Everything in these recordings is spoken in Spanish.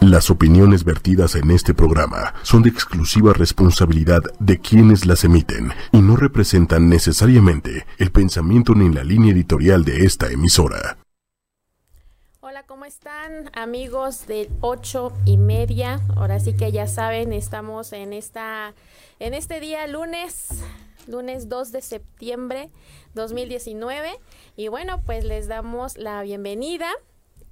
Las opiniones vertidas en este programa son de exclusiva responsabilidad de quienes las emiten y no representan necesariamente el pensamiento ni la línea editorial de esta emisora. Hola, ¿cómo están amigos de ocho y media? Ahora sí que ya saben, estamos en esta, en este día lunes, lunes 2 de septiembre 2019 y bueno, pues les damos la bienvenida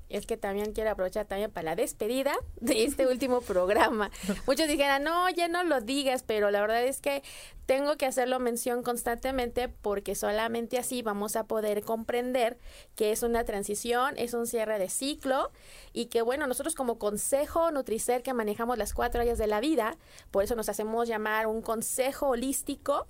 es que también quiero aprovechar también para la despedida de este último programa. Muchos dijeran, no, ya no lo digas, pero la verdad es que tengo que hacerlo mención constantemente porque solamente así vamos a poder comprender que es una transición, es un cierre de ciclo y que bueno, nosotros como consejo Nutricer que manejamos las cuatro áreas de la vida, por eso nos hacemos llamar un consejo holístico,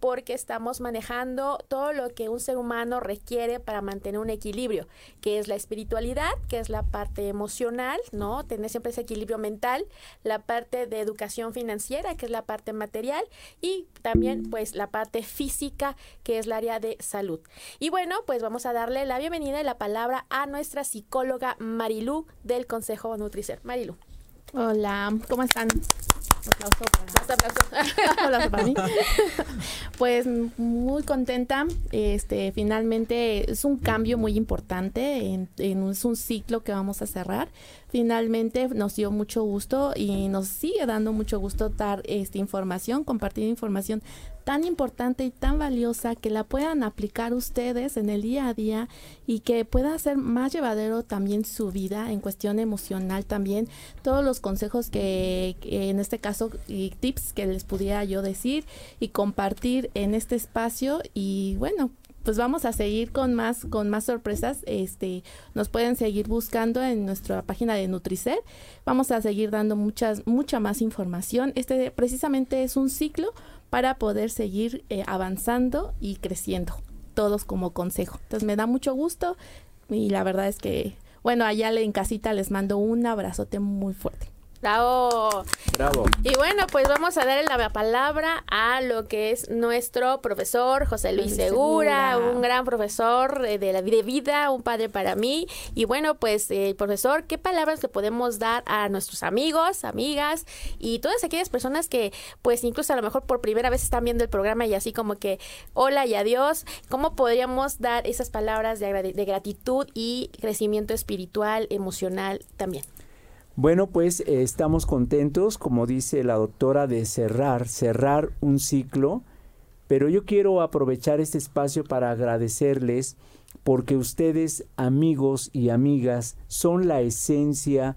porque estamos manejando todo lo que un ser humano requiere para mantener un equilibrio, que es la espiritualidad, que es la parte emocional, ¿no? Tener siempre ese equilibrio mental, la parte de educación financiera, que es la parte material, y también pues la parte física, que es el área de salud. Y bueno, pues vamos a darle la bienvenida y la palabra a nuestra psicóloga Marilú del Consejo Nutricer. Marilú. Hola, ¿cómo están? Aplauso para... mí. pues muy contenta. Este, finalmente es un cambio muy importante. En, es un ciclo que vamos a cerrar. Finalmente nos dio mucho gusto y nos sigue dando mucho gusto dar esta información, compartir información tan importante y tan valiosa que la puedan aplicar ustedes en el día a día y que pueda ser más llevadero también su vida en cuestión emocional también. Todos los consejos que, en este caso y tips que les pudiera yo decir y compartir en este espacio y bueno, pues vamos a seguir con más con más sorpresas. Este, nos pueden seguir buscando en nuestra página de Nutricer. Vamos a seguir dando muchas mucha más información. Este precisamente es un ciclo para poder seguir eh, avanzando y creciendo, todos como consejo. Entonces me da mucho gusto y la verdad es que, bueno, allá en casita les mando un abrazote muy fuerte. Bravo. Bravo. Y bueno, pues vamos a darle la palabra a lo que es nuestro profesor José Luis Segura, un gran profesor de la vida, un padre para mí. Y bueno, pues eh, profesor, ¿qué palabras le podemos dar a nuestros amigos, amigas y todas aquellas personas que pues incluso a lo mejor por primera vez están viendo el programa y así como que hola y adiós? ¿Cómo podríamos dar esas palabras de, de gratitud y crecimiento espiritual, emocional también? Bueno, pues eh, estamos contentos, como dice la doctora, de cerrar, cerrar un ciclo, pero yo quiero aprovechar este espacio para agradecerles porque ustedes, amigos y amigas, son la esencia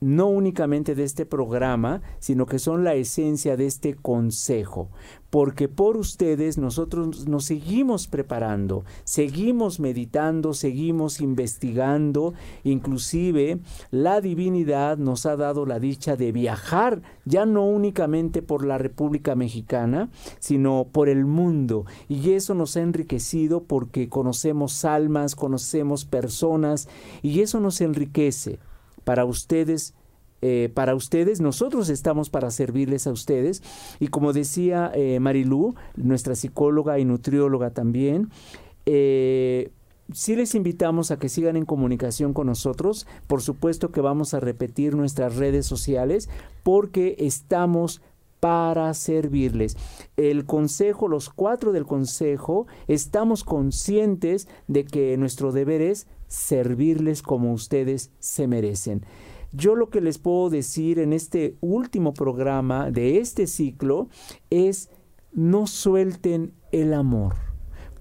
no únicamente de este programa, sino que son la esencia de este consejo, porque por ustedes nosotros nos seguimos preparando, seguimos meditando, seguimos investigando, inclusive la divinidad nos ha dado la dicha de viajar ya no únicamente por la República Mexicana, sino por el mundo, y eso nos ha enriquecido porque conocemos almas, conocemos personas, y eso nos enriquece para ustedes. Eh, para ustedes, nosotros estamos para servirles a ustedes. Y como decía eh, Marilú, nuestra psicóloga y nutrióloga también, eh, sí les invitamos a que sigan en comunicación con nosotros. Por supuesto que vamos a repetir nuestras redes sociales porque estamos para servirles. El consejo, los cuatro del consejo, estamos conscientes de que nuestro deber es servirles como ustedes se merecen. Yo lo que les puedo decir en este último programa de este ciclo es no suelten el amor.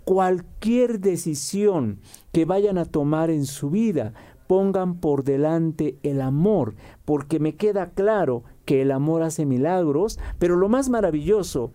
Cualquier decisión que vayan a tomar en su vida, pongan por delante el amor, porque me queda claro que el amor hace milagros, pero lo más maravilloso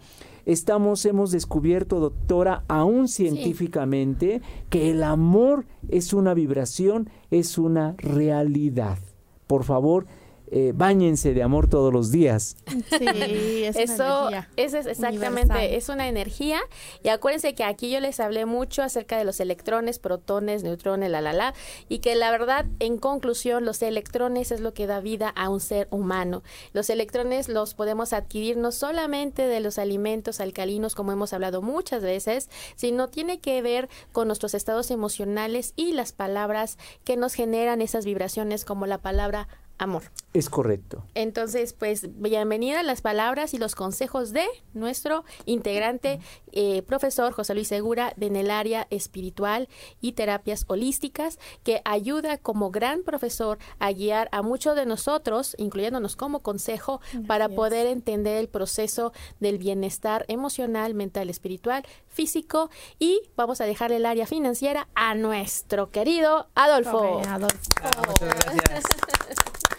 estamos, hemos descubierto, doctora, aún científicamente, que el amor es una vibración, es una realidad. Por favor, eh, báñense de amor todos los días. Sí, es eso, es exactamente, es una energía. Y acuérdense que aquí yo les hablé mucho acerca de los electrones, protones, neutrones, la, la, la, y que la verdad, en conclusión, los electrones es lo que da vida a un ser humano. Los electrones los podemos adquirir no solamente de los alimentos alcalinos, como hemos hablado muchas veces, sino tiene que ver con nuestros estados emocionales y las palabras que nos generan esas vibraciones, como la palabra amor. Es correcto. Entonces, pues bienvenida las palabras y los consejos de nuestro integrante, eh, profesor José Luis Segura, de en el área espiritual y terapias holísticas, que ayuda como gran profesor a guiar a muchos de nosotros, incluyéndonos como consejo, para poder entender el proceso del bienestar emocional, mental, espiritual, físico y vamos a dejar el área financiera a nuestro querido Adolfo. Adolfo. Ah, muchas gracias.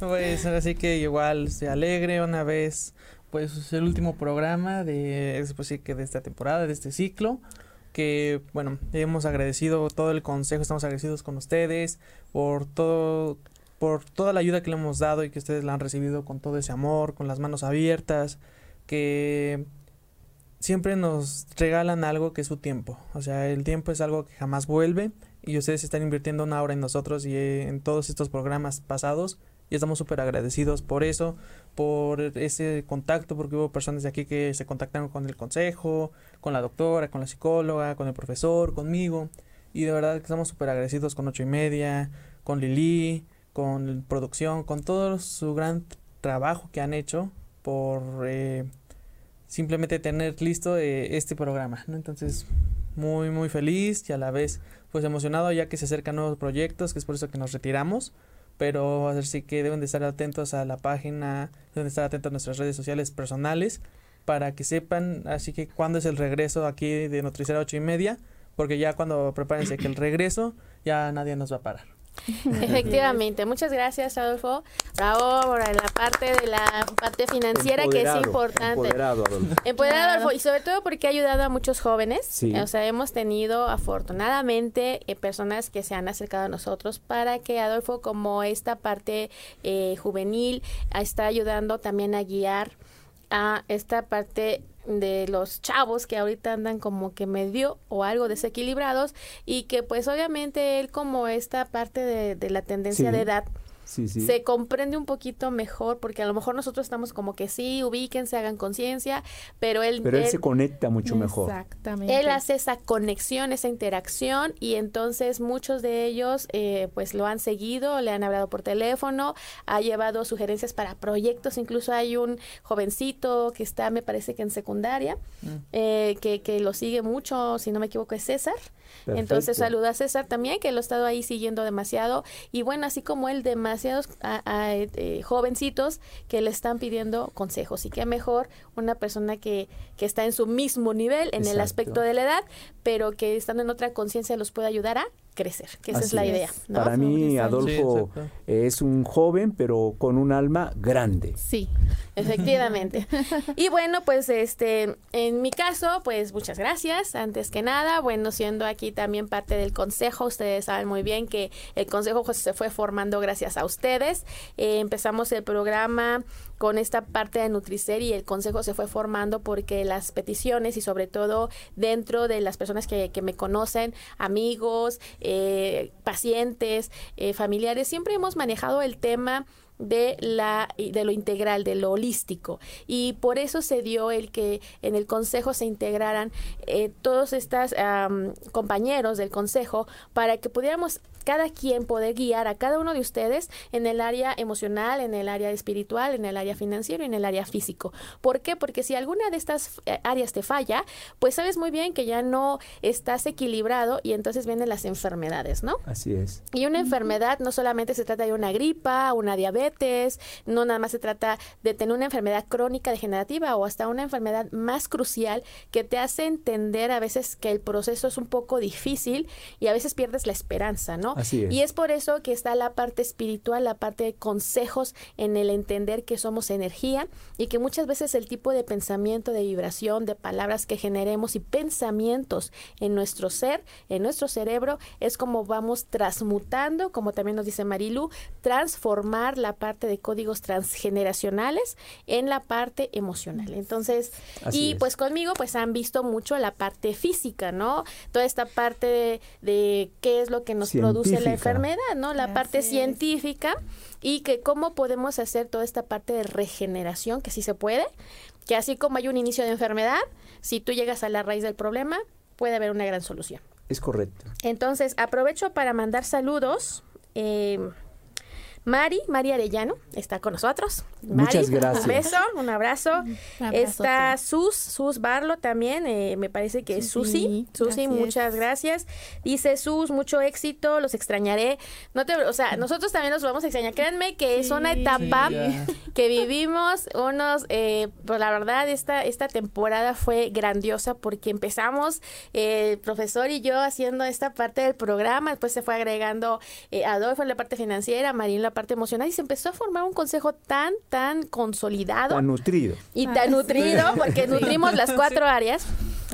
Pues así que igual se alegre una vez, pues el último programa de, pues, sí, que de esta temporada, de este ciclo, que bueno, hemos agradecido todo el consejo, estamos agradecidos con ustedes por todo, por toda la ayuda que le hemos dado y que ustedes la han recibido con todo ese amor, con las manos abiertas, que siempre nos regalan algo que es su tiempo, o sea, el tiempo es algo que jamás vuelve y ustedes están invirtiendo una hora en nosotros y en todos estos programas pasados y estamos súper agradecidos por eso, por ese contacto, porque hubo personas de aquí que se contactaron con el consejo, con la doctora, con la psicóloga, con el profesor, conmigo. Y de verdad que estamos súper agradecidos con ocho y media, con Lili, con producción, con todo su gran trabajo que han hecho por eh, simplemente tener listo eh, este programa. Entonces, muy, muy feliz y a la vez pues emocionado ya que se acercan nuevos proyectos, que es por eso que nos retiramos pero así que deben de estar atentos a la página, deben de estar atentos a nuestras redes sociales personales para que sepan así que cuándo es el regreso aquí de Nutricera ocho y media, porque ya cuando prepárense que el regreso ya nadie nos va a parar. Efectivamente, muchas gracias Adolfo. Bravo por la parte de la parte financiera que es importante. Empoderado, Adolfo. Empoderado, Adolfo, y sobre todo porque ha ayudado a muchos jóvenes. Sí. O sea, hemos tenido afortunadamente eh, personas que se han acercado a nosotros para que Adolfo, como esta parte eh, juvenil, está ayudando también a guiar a esta parte de los chavos que ahorita andan como que medio o algo desequilibrados y que pues obviamente él como esta parte de, de la tendencia Sí. de edad Sí, sí. se comprende un poquito mejor porque a lo mejor nosotros estamos como que sí, ubíquense, hagan conciencia, pero él, Pero él él- se conecta mucho mejor. Exactamente. él hace esa conexión, esa interacción y entonces muchos de ellos eh, pues lo han seguido, le han hablado por teléfono, ha llevado sugerencias para proyectos, incluso hay un jovencito que está me parece que en secundaria, eh, que, que lo sigue mucho, si no me equivoco es César. Entonces saluda a César también, que lo ha estado ahí siguiendo demasiado. Y bueno, así como él, demasiados a- a, eh, jovencitos que le están pidiendo consejos. Y qué mejor una persona que, que está en su mismo nivel, en el aspecto de la edad, pero que estando en otra conciencia los puede ayudar a crecer, que esa es la es. idea. ¿no? Para mí, Adolfo es un joven, pero con un alma grande. Sí. Efectivamente. y bueno, pues este, en mi caso, pues muchas gracias. Antes que nada, bueno, siendo aquí también parte del consejo, ustedes saben muy bien que el consejo pues, se fue formando gracias a ustedes. Eh, empezamos el programa con esta parte de Nutricer y el consejo se fue formando porque las peticiones y sobre todo dentro de las personas que, que me conocen, amigos, eh, pacientes, eh, familiares, siempre hemos manejado el tema de la de lo integral, de lo holístico. Y por eso se dio el que en el consejo se integraran eh, todos estos compañeros del consejo para que pudiéramos cada quien poder guiar a cada uno de ustedes en el área emocional, en el área espiritual, en el área financiero y en el área físico. ¿Por qué? Porque si alguna de estas eh, áreas te falla, pues sabes muy bien que ya no estás equilibrado y entonces vienen las enfermedades, ¿no? Así es. Y una enfermedad no solamente se trata de una gripa, una diabetes, no nada más se trata de tener una enfermedad crónica degenerativa o hasta una enfermedad más crucial que te hace entender a veces que el proceso es un poco difícil y a veces pierdes la esperanza, ¿no? Así es. Y es por eso que está la parte espiritual, la parte de consejos en el entender que somos energía y que muchas veces el tipo de pensamiento, de vibración, de palabras que generemos y pensamientos en nuestro ser, en nuestro cerebro, es como vamos transmutando, como también nos dice Marilu, transformar la parte de códigos transgeneracionales en la parte emocional. Entonces, Así y es. pues conmigo pues han visto mucho la parte física, ¿no? Toda esta parte de, de qué es lo que nos produce la enfermedad, ¿no? La Así parte es. científica y que cómo podemos hacer toda esta parte de regeneración, que sí se puede, que así como hay un inicio de enfermedad, si tú llegas a la raíz del problema, puede haber una gran solución. Es correcto. Entonces, aprovecho para mandar saludos. eh, Mari, Mari Arellano, está con nosotros. Muchas gracias. Un beso, un abrazo. está Sus, Sus Barlo también, eh, me parece que es Susi. Susi, muchas gracias. Dice Sus, mucho éxito, los extrañaré. No te, o sea, nosotros también los vamos a extrañar. Créanme que es una etapa que vivimos unos, eh, pues la verdad, esta, esta temporada fue grandiosa porque empezamos eh, el profesor y yo haciendo esta parte del programa, después se fue agregando eh, Adolfo en la parte financiera, Marín en la parte emocional y se empezó a formar un consejo tan, tan consolidado. Tan nutrido. Y tan ah, nutrido porque nutrimos las cuatro áreas.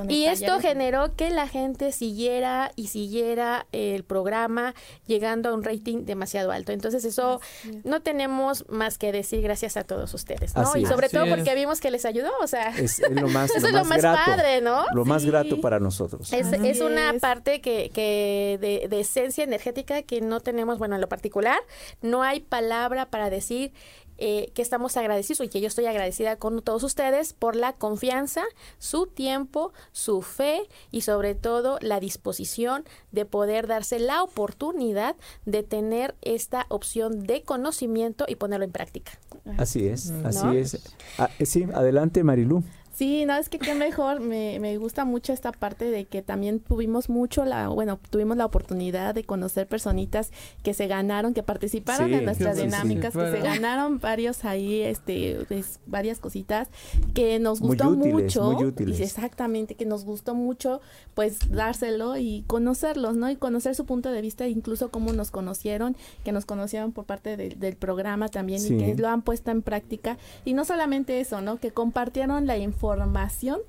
Y esto generó que la gente siguiera y siguiera el programa llegando a un rating demasiado alto. Entonces eso no tenemos más que decir gracias a todos ustedes, ¿no? y sobre todo porque vimos que les ayudó, o sea, es, lo más, eso es lo más padre, ¿no? Lo más grato para nosotros. Es, es una parte que, que de, de esencia energética que no tenemos, bueno, en lo particular, no hay palabra para decir eh, que estamos agradecidos y que yo estoy agradecida con todos ustedes por la confianza, su tiempo, su fe y sobre todo la disposición de poder darse la oportunidad de tener esta opción de conocimiento y ponerlo en práctica. Así es, así es. Ah, sí, adelante Marilu. Sí, no, es que qué mejor, me, me gusta mucho esta parte de que también tuvimos mucho la, bueno, tuvimos la oportunidad de conocer personitas que se ganaron, que participaron en nuestras dinámicas, que se ganaron varios ahí, este, pues, varias cositas, que nos gustó mucho. Muy útiles. Exactamente, que nos gustó mucho, pues, dárselo y conocerlos, ¿no? Y conocer su punto de vista, incluso cómo nos conocieron, que nos conocieron por parte del programa también y que lo han puesto en práctica. Y no solamente eso, ¿no? Que compartieron la información información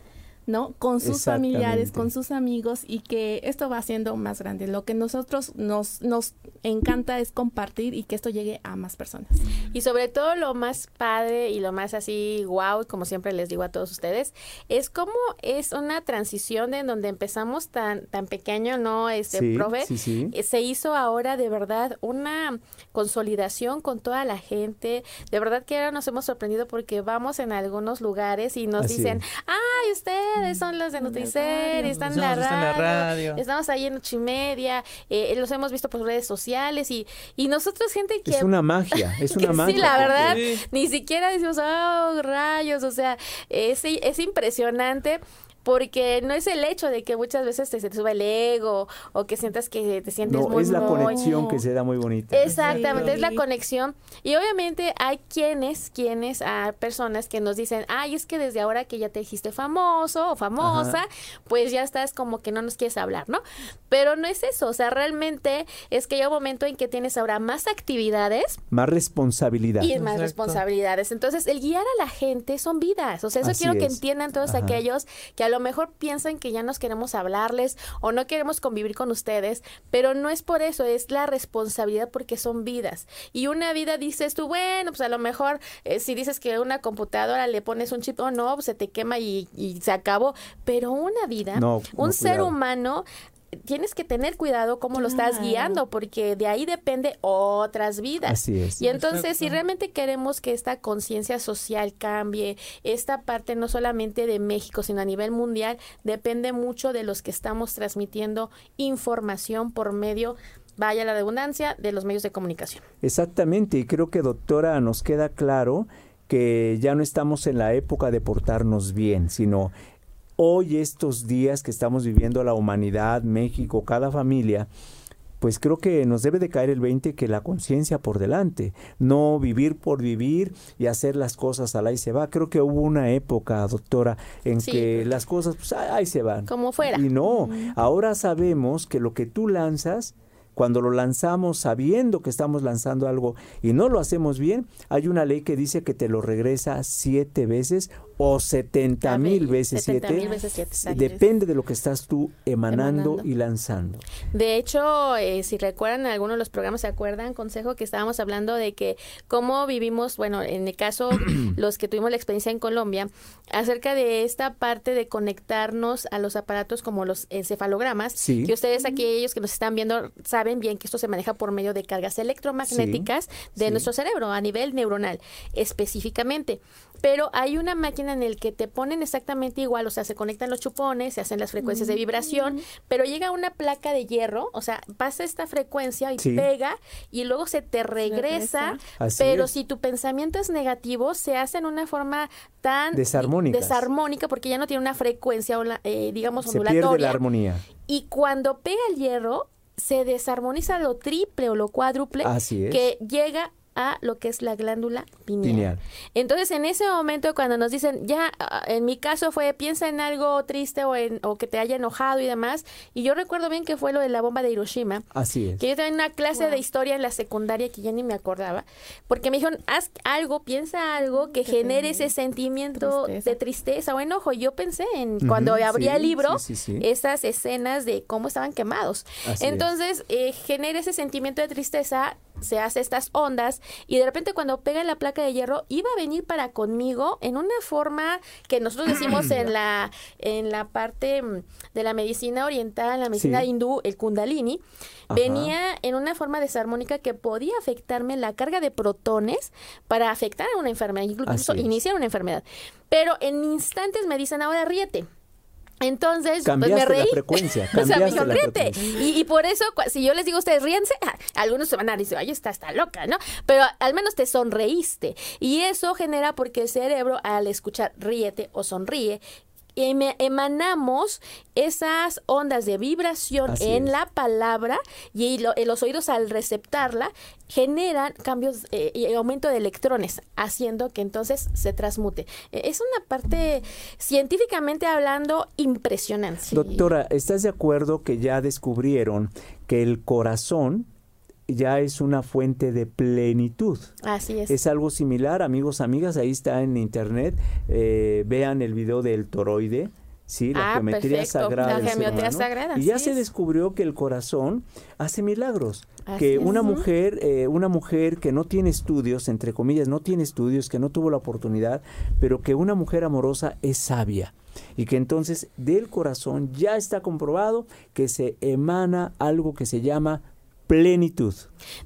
¿no? Con sus familiares, con sus amigos y que esto va siendo más grande. Lo que nosotros nos, nos encanta es compartir y que esto llegue a más personas. Y sobre todo lo más padre y lo más así wow, como siempre les digo a todos ustedes, es como es una transición de en donde empezamos tan tan pequeño, ¿no? Este profe, eh, se hizo ahora de verdad una consolidación con toda la gente. De verdad que ahora nos hemos sorprendido porque vamos en algunos lugares y nos dicen, "Ay, usted son los de Nutricer, están en la, radio, estamos ahí en ocho y media, eh, los hemos visto por redes sociales y, y nosotros gente que... Es una magia, es una magia. Sí, la verdad, ni siquiera decimos, oh, rayos, o sea, es, es impresionante porque no es el hecho de que muchas veces te, sube el ego o que sientas que te sientes no, es la conexión que se da muy bonita. Exactamente, es la conexión. Y obviamente hay quienes, quienes, a personas que nos dicen, ay, es que desde ahora que ya te dijiste famoso o famosa, pues ya estás como que no nos quieres hablar, ¿no? Pero no es eso, o sea, realmente es que hay un momento en que tienes ahora más actividades. Más responsabilidad. Y más responsabilidades. Entonces, el guiar a la gente son vidas. O sea, eso quiero que entiendan todos aquellos que a lo mejor piensan que ya nos queremos hablarles o no queremos convivir con ustedes, pero no es por eso, es la responsabilidad porque son vidas. Y una vida dices tú, bueno, pues a lo mejor eh, si dices que una computadora le pones un chip o no, pues se te quema y, se acabó, pero una vida, un ser humano tienes que tener cuidado cómo lo estás guiando, porque de ahí depende otras vidas. Así es. Y entonces, si realmente queremos que esta conciencia social cambie, esta parte no solamente de México, sino a nivel mundial, depende mucho de los que estamos transmitiendo información por medio vaya la redundancia, de los medios de comunicación. Exactamente, y creo que doctora nos queda claro que ya no estamos en la época de portarnos bien, sino hoy estos días que estamos viviendo la humanidad, México, cada familia, pues creo que nos debe de caer el 20 que la conciencia por delante, no vivir por vivir y hacer las cosas al ahí se va. Creo que hubo una época, doctora, en que las cosas pues ahí se van. Como fuera. Y no, ahora sabemos que lo que tú lanzas cuando lo lanzamos sabiendo que estamos lanzando algo y no lo hacemos bien, hay una ley que dice que te lo regresa siete veces o setenta mil veces siete. Depende de lo que estás tú emanando, y lanzando. De hecho, eh, si recuerdan, algunos de los programas se acuerdan, consejo, que estábamos hablando de que cómo vivimos, bueno, en el caso, los que tuvimos la experiencia en Colombia, acerca de esta parte de conectarnos a los aparatos como los encefalogramas, que ustedes aquí, ellos que nos están viendo, saben saben bien que esto se maneja por medio de cargas electromagnéticas de nuestro cerebro a nivel neuronal específicamente. Pero hay una máquina en el que te ponen exactamente igual, o sea, se conectan los chupones, se hacen las frecuencias de mm. vibración, pero llega una placa de hierro, o sea, pasa esta frecuencia y pega y luego se te regresa, pero si tu pensamiento es negativo, se hace en una forma tan desarmónica porque ya no tiene una frecuencia, eh, digamos, ondulatoria. Se pierde la armonía. Y cuando pega el hierro, se desarmoniza lo triple o lo cuádruple que llega a lo que es la glándula pineal. Entonces, en ese momento cuando nos dicen, ya, ah, en mi caso fue, piensa en algo triste o, en, o que te haya enojado y demás, y yo recuerdo bien que fue lo de la bomba de Hiroshima. Así es. Que yo tenía una clase de historia en la secundaria que ya ni me acordaba, porque me dijeron, haz algo, piensa algo que, genere ese sentimiento de tristeza o enojo. Y yo pensé en, cuando abría el libro, esas escenas de cómo estaban quemados. Entonces, eh, genera ese sentimiento de tristeza, se hace estas ondas y de repente cuando pega la placa de hierro iba a venir para conmigo en una forma que nosotros decimos en la en la parte mm, de la medicina oriental, la medicina hindú, el kundalini, venía en una forma desarmónica que podía afectarme la carga de protones para afectar a una enfermedad, incluso iniciar una enfermedad. Pero en instantes me dicen, ahora ríete. Entonces, pues me reí. La frecuencia, o sea, me Y, y, por eso, si yo les digo a ustedes, ríense, algunos se van a decir, ay, está, está loca, ¿no? Pero al menos te sonreíste. Y eso genera porque el cerebro, al escuchar ríete o sonríe, emanamos esas ondas de vibración en la palabra y los oídos al receptarla generan cambios eh, y aumento de electrones, haciendo que entonces se transmute. E, es una parte científicamente hablando impresionante. Doctora, ¿estás de acuerdo que ya descubrieron que el corazón ya es una fuente de plenitud. Así es. Es algo similar, amigos, amigas, ahí está en internet. Eh, vean el video del toroide. Sí, la ah, geometría sagrada. La sagrada. Y ya se descubrió que el corazón hace milagros. que una mujer, eh, una mujer que no tiene estudios, entre comillas, no tiene estudios, que no tuvo la oportunidad, pero que una mujer amorosa es sabia y que entonces del corazón ya está comprobado que se emana algo que se llama plenitud.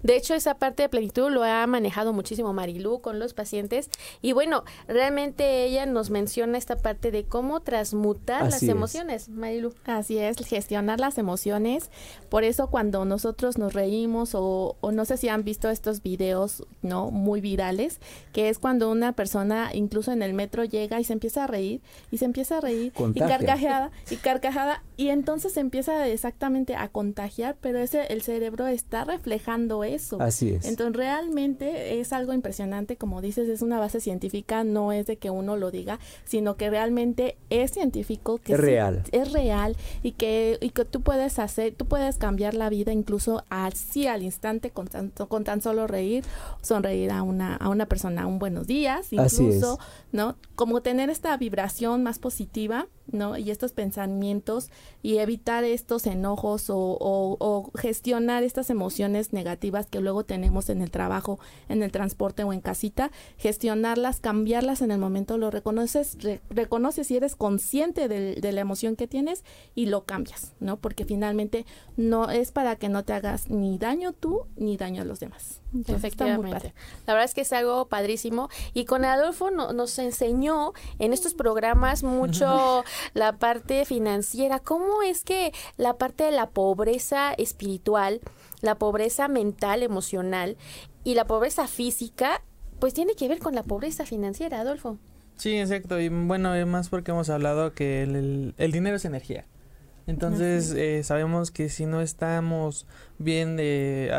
De hecho, esa parte de plenitud lo ha manejado muchísimo Marilú con los pacientes y bueno, realmente ella nos menciona esta parte de cómo transmutar las emociones, Marilú. Así es, gestionar las emociones. Por eso cuando nosotros nos reímos o, no sé si han visto estos videos, ¿no? Muy virales, que es cuando una persona incluso en el metro llega y se empieza a reír y se empieza a reír y carcajeada y carcajada y entonces se empieza exactamente a contagiar, pero ese el cerebro está reflejando eso. Así es. Entonces realmente es algo impresionante, como dices, es una base científica, no es de que uno lo diga, sino que realmente es científico, que es real. Es real y que, y que tú puedes hacer, tú puedes cambiar la vida incluso así al instante con tan, con tan solo reír, sonreír a una, a una persona un buenos días, incluso, ¿no? Como tener esta vibración más positiva ¿no? Y estos pensamientos y evitar estos enojos o, gestionar estas emociones negativas que luego tenemos en el trabajo, en el transporte o en casita, gestionarlas, cambiarlas en el momento, lo reconoces, reconoces y eres consciente de, la emoción que tienes y lo cambias, ¿no? Porque finalmente no es para que no te hagas ni daño tú ni daño a los demás. Efectivamente. La verdad es que es algo padrísimo. Y con Adolfo nos enseñó en estos programas mucho la parte financiera. ¿Cómo es que la parte de la pobreza espiritual, la pobreza mental, emocional y la pobreza física, pues tiene que ver con la pobreza financiera, Adolfo? Sí, exacto. Y bueno, más porque hemos hablado que el, dinero es energía. Entonces, eh, sabemos que si no estamos bien de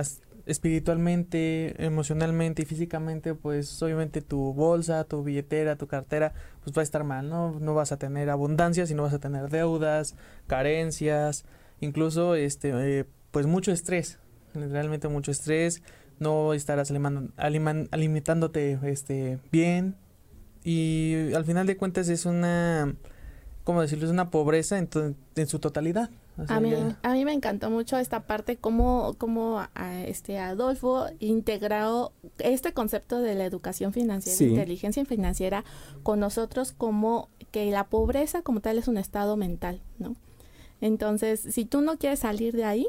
espiritualmente, emocionalmente y físicamente, pues obviamente tu bolsa, tu billetera, tu cartera, pues va a estar mal, ¿no? No vas a tener abundancia, sino vas a tener deudas, carencias, incluso este eh, pues mucho estrés, realmente mucho estrés, no estarás alimentándote este bien y al final de cuentas es una ¿cómo decirlo? Es una pobreza en, en su totalidad a, mí, a mí me encantó mucho esta parte, cómo, cómo este Adolfo integró este concepto de la educación financiera, inteligencia financiera, con nosotros como que la pobreza como tal es un estado mental, ¿no? Entonces, si tú no quieres salir de ahí,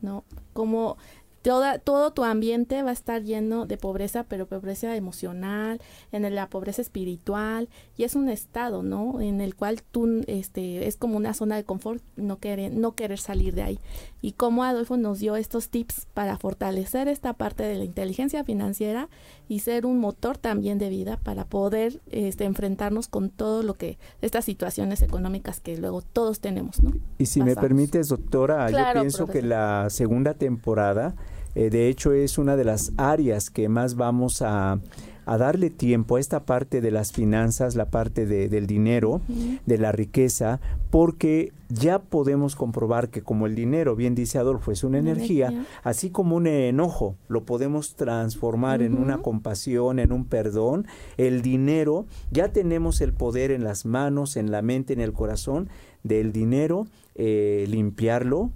¿no? Como Toda, todo tu ambiente va a estar lleno de pobreza, pero pobreza emocional, en la pobreza espiritual, y es un estado, ¿no? En el cual tú, este, es como una zona de confort, no querer, no querer salir de ahí. Y como Adolfo nos dio estos tips para fortalecer esta parte de la inteligencia financiera y ser un motor también de vida para poder este, enfrentarnos con todo lo que, estas situaciones económicas que luego todos tenemos, ¿no? Y si me permites, doctora, yo pienso que la segunda temporada eh, de hecho, es una de las áreas que más vamos a, darle tiempo a esta parte de las finanzas, la parte del dinero, de la riqueza, porque ya podemos comprobar que como el dinero, bien dice Adolfo, es una, energía, así como un enojo lo podemos transformar en una compasión, en un perdón, el dinero, ya tenemos el poder en las manos, en la mente, en el corazón del dinero, eh, limpiarlo,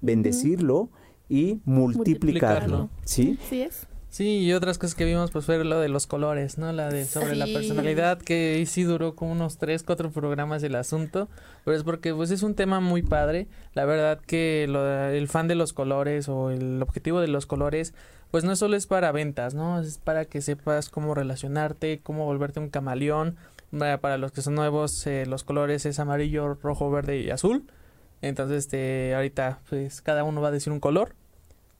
bendecirlo, y multiplicarlo. ¿Sí? Sí es. Sí, y otras cosas que vimos pues fue lo de los colores, ¿no? La de sobre la personalidad que sí duró como unos tres, cuatro programas el asunto, pero es porque pues es un tema muy padre. La verdad que lo, el fan de los colores o el objetivo de los colores pues no solo es para ventas, ¿no? Es para que sepas cómo relacionarte, cómo volverte un camaleón. Para los que son nuevos, eh, los colores es amarillo, rojo, verde y azul. Entonces, este, ahorita pues cada uno va a decir un color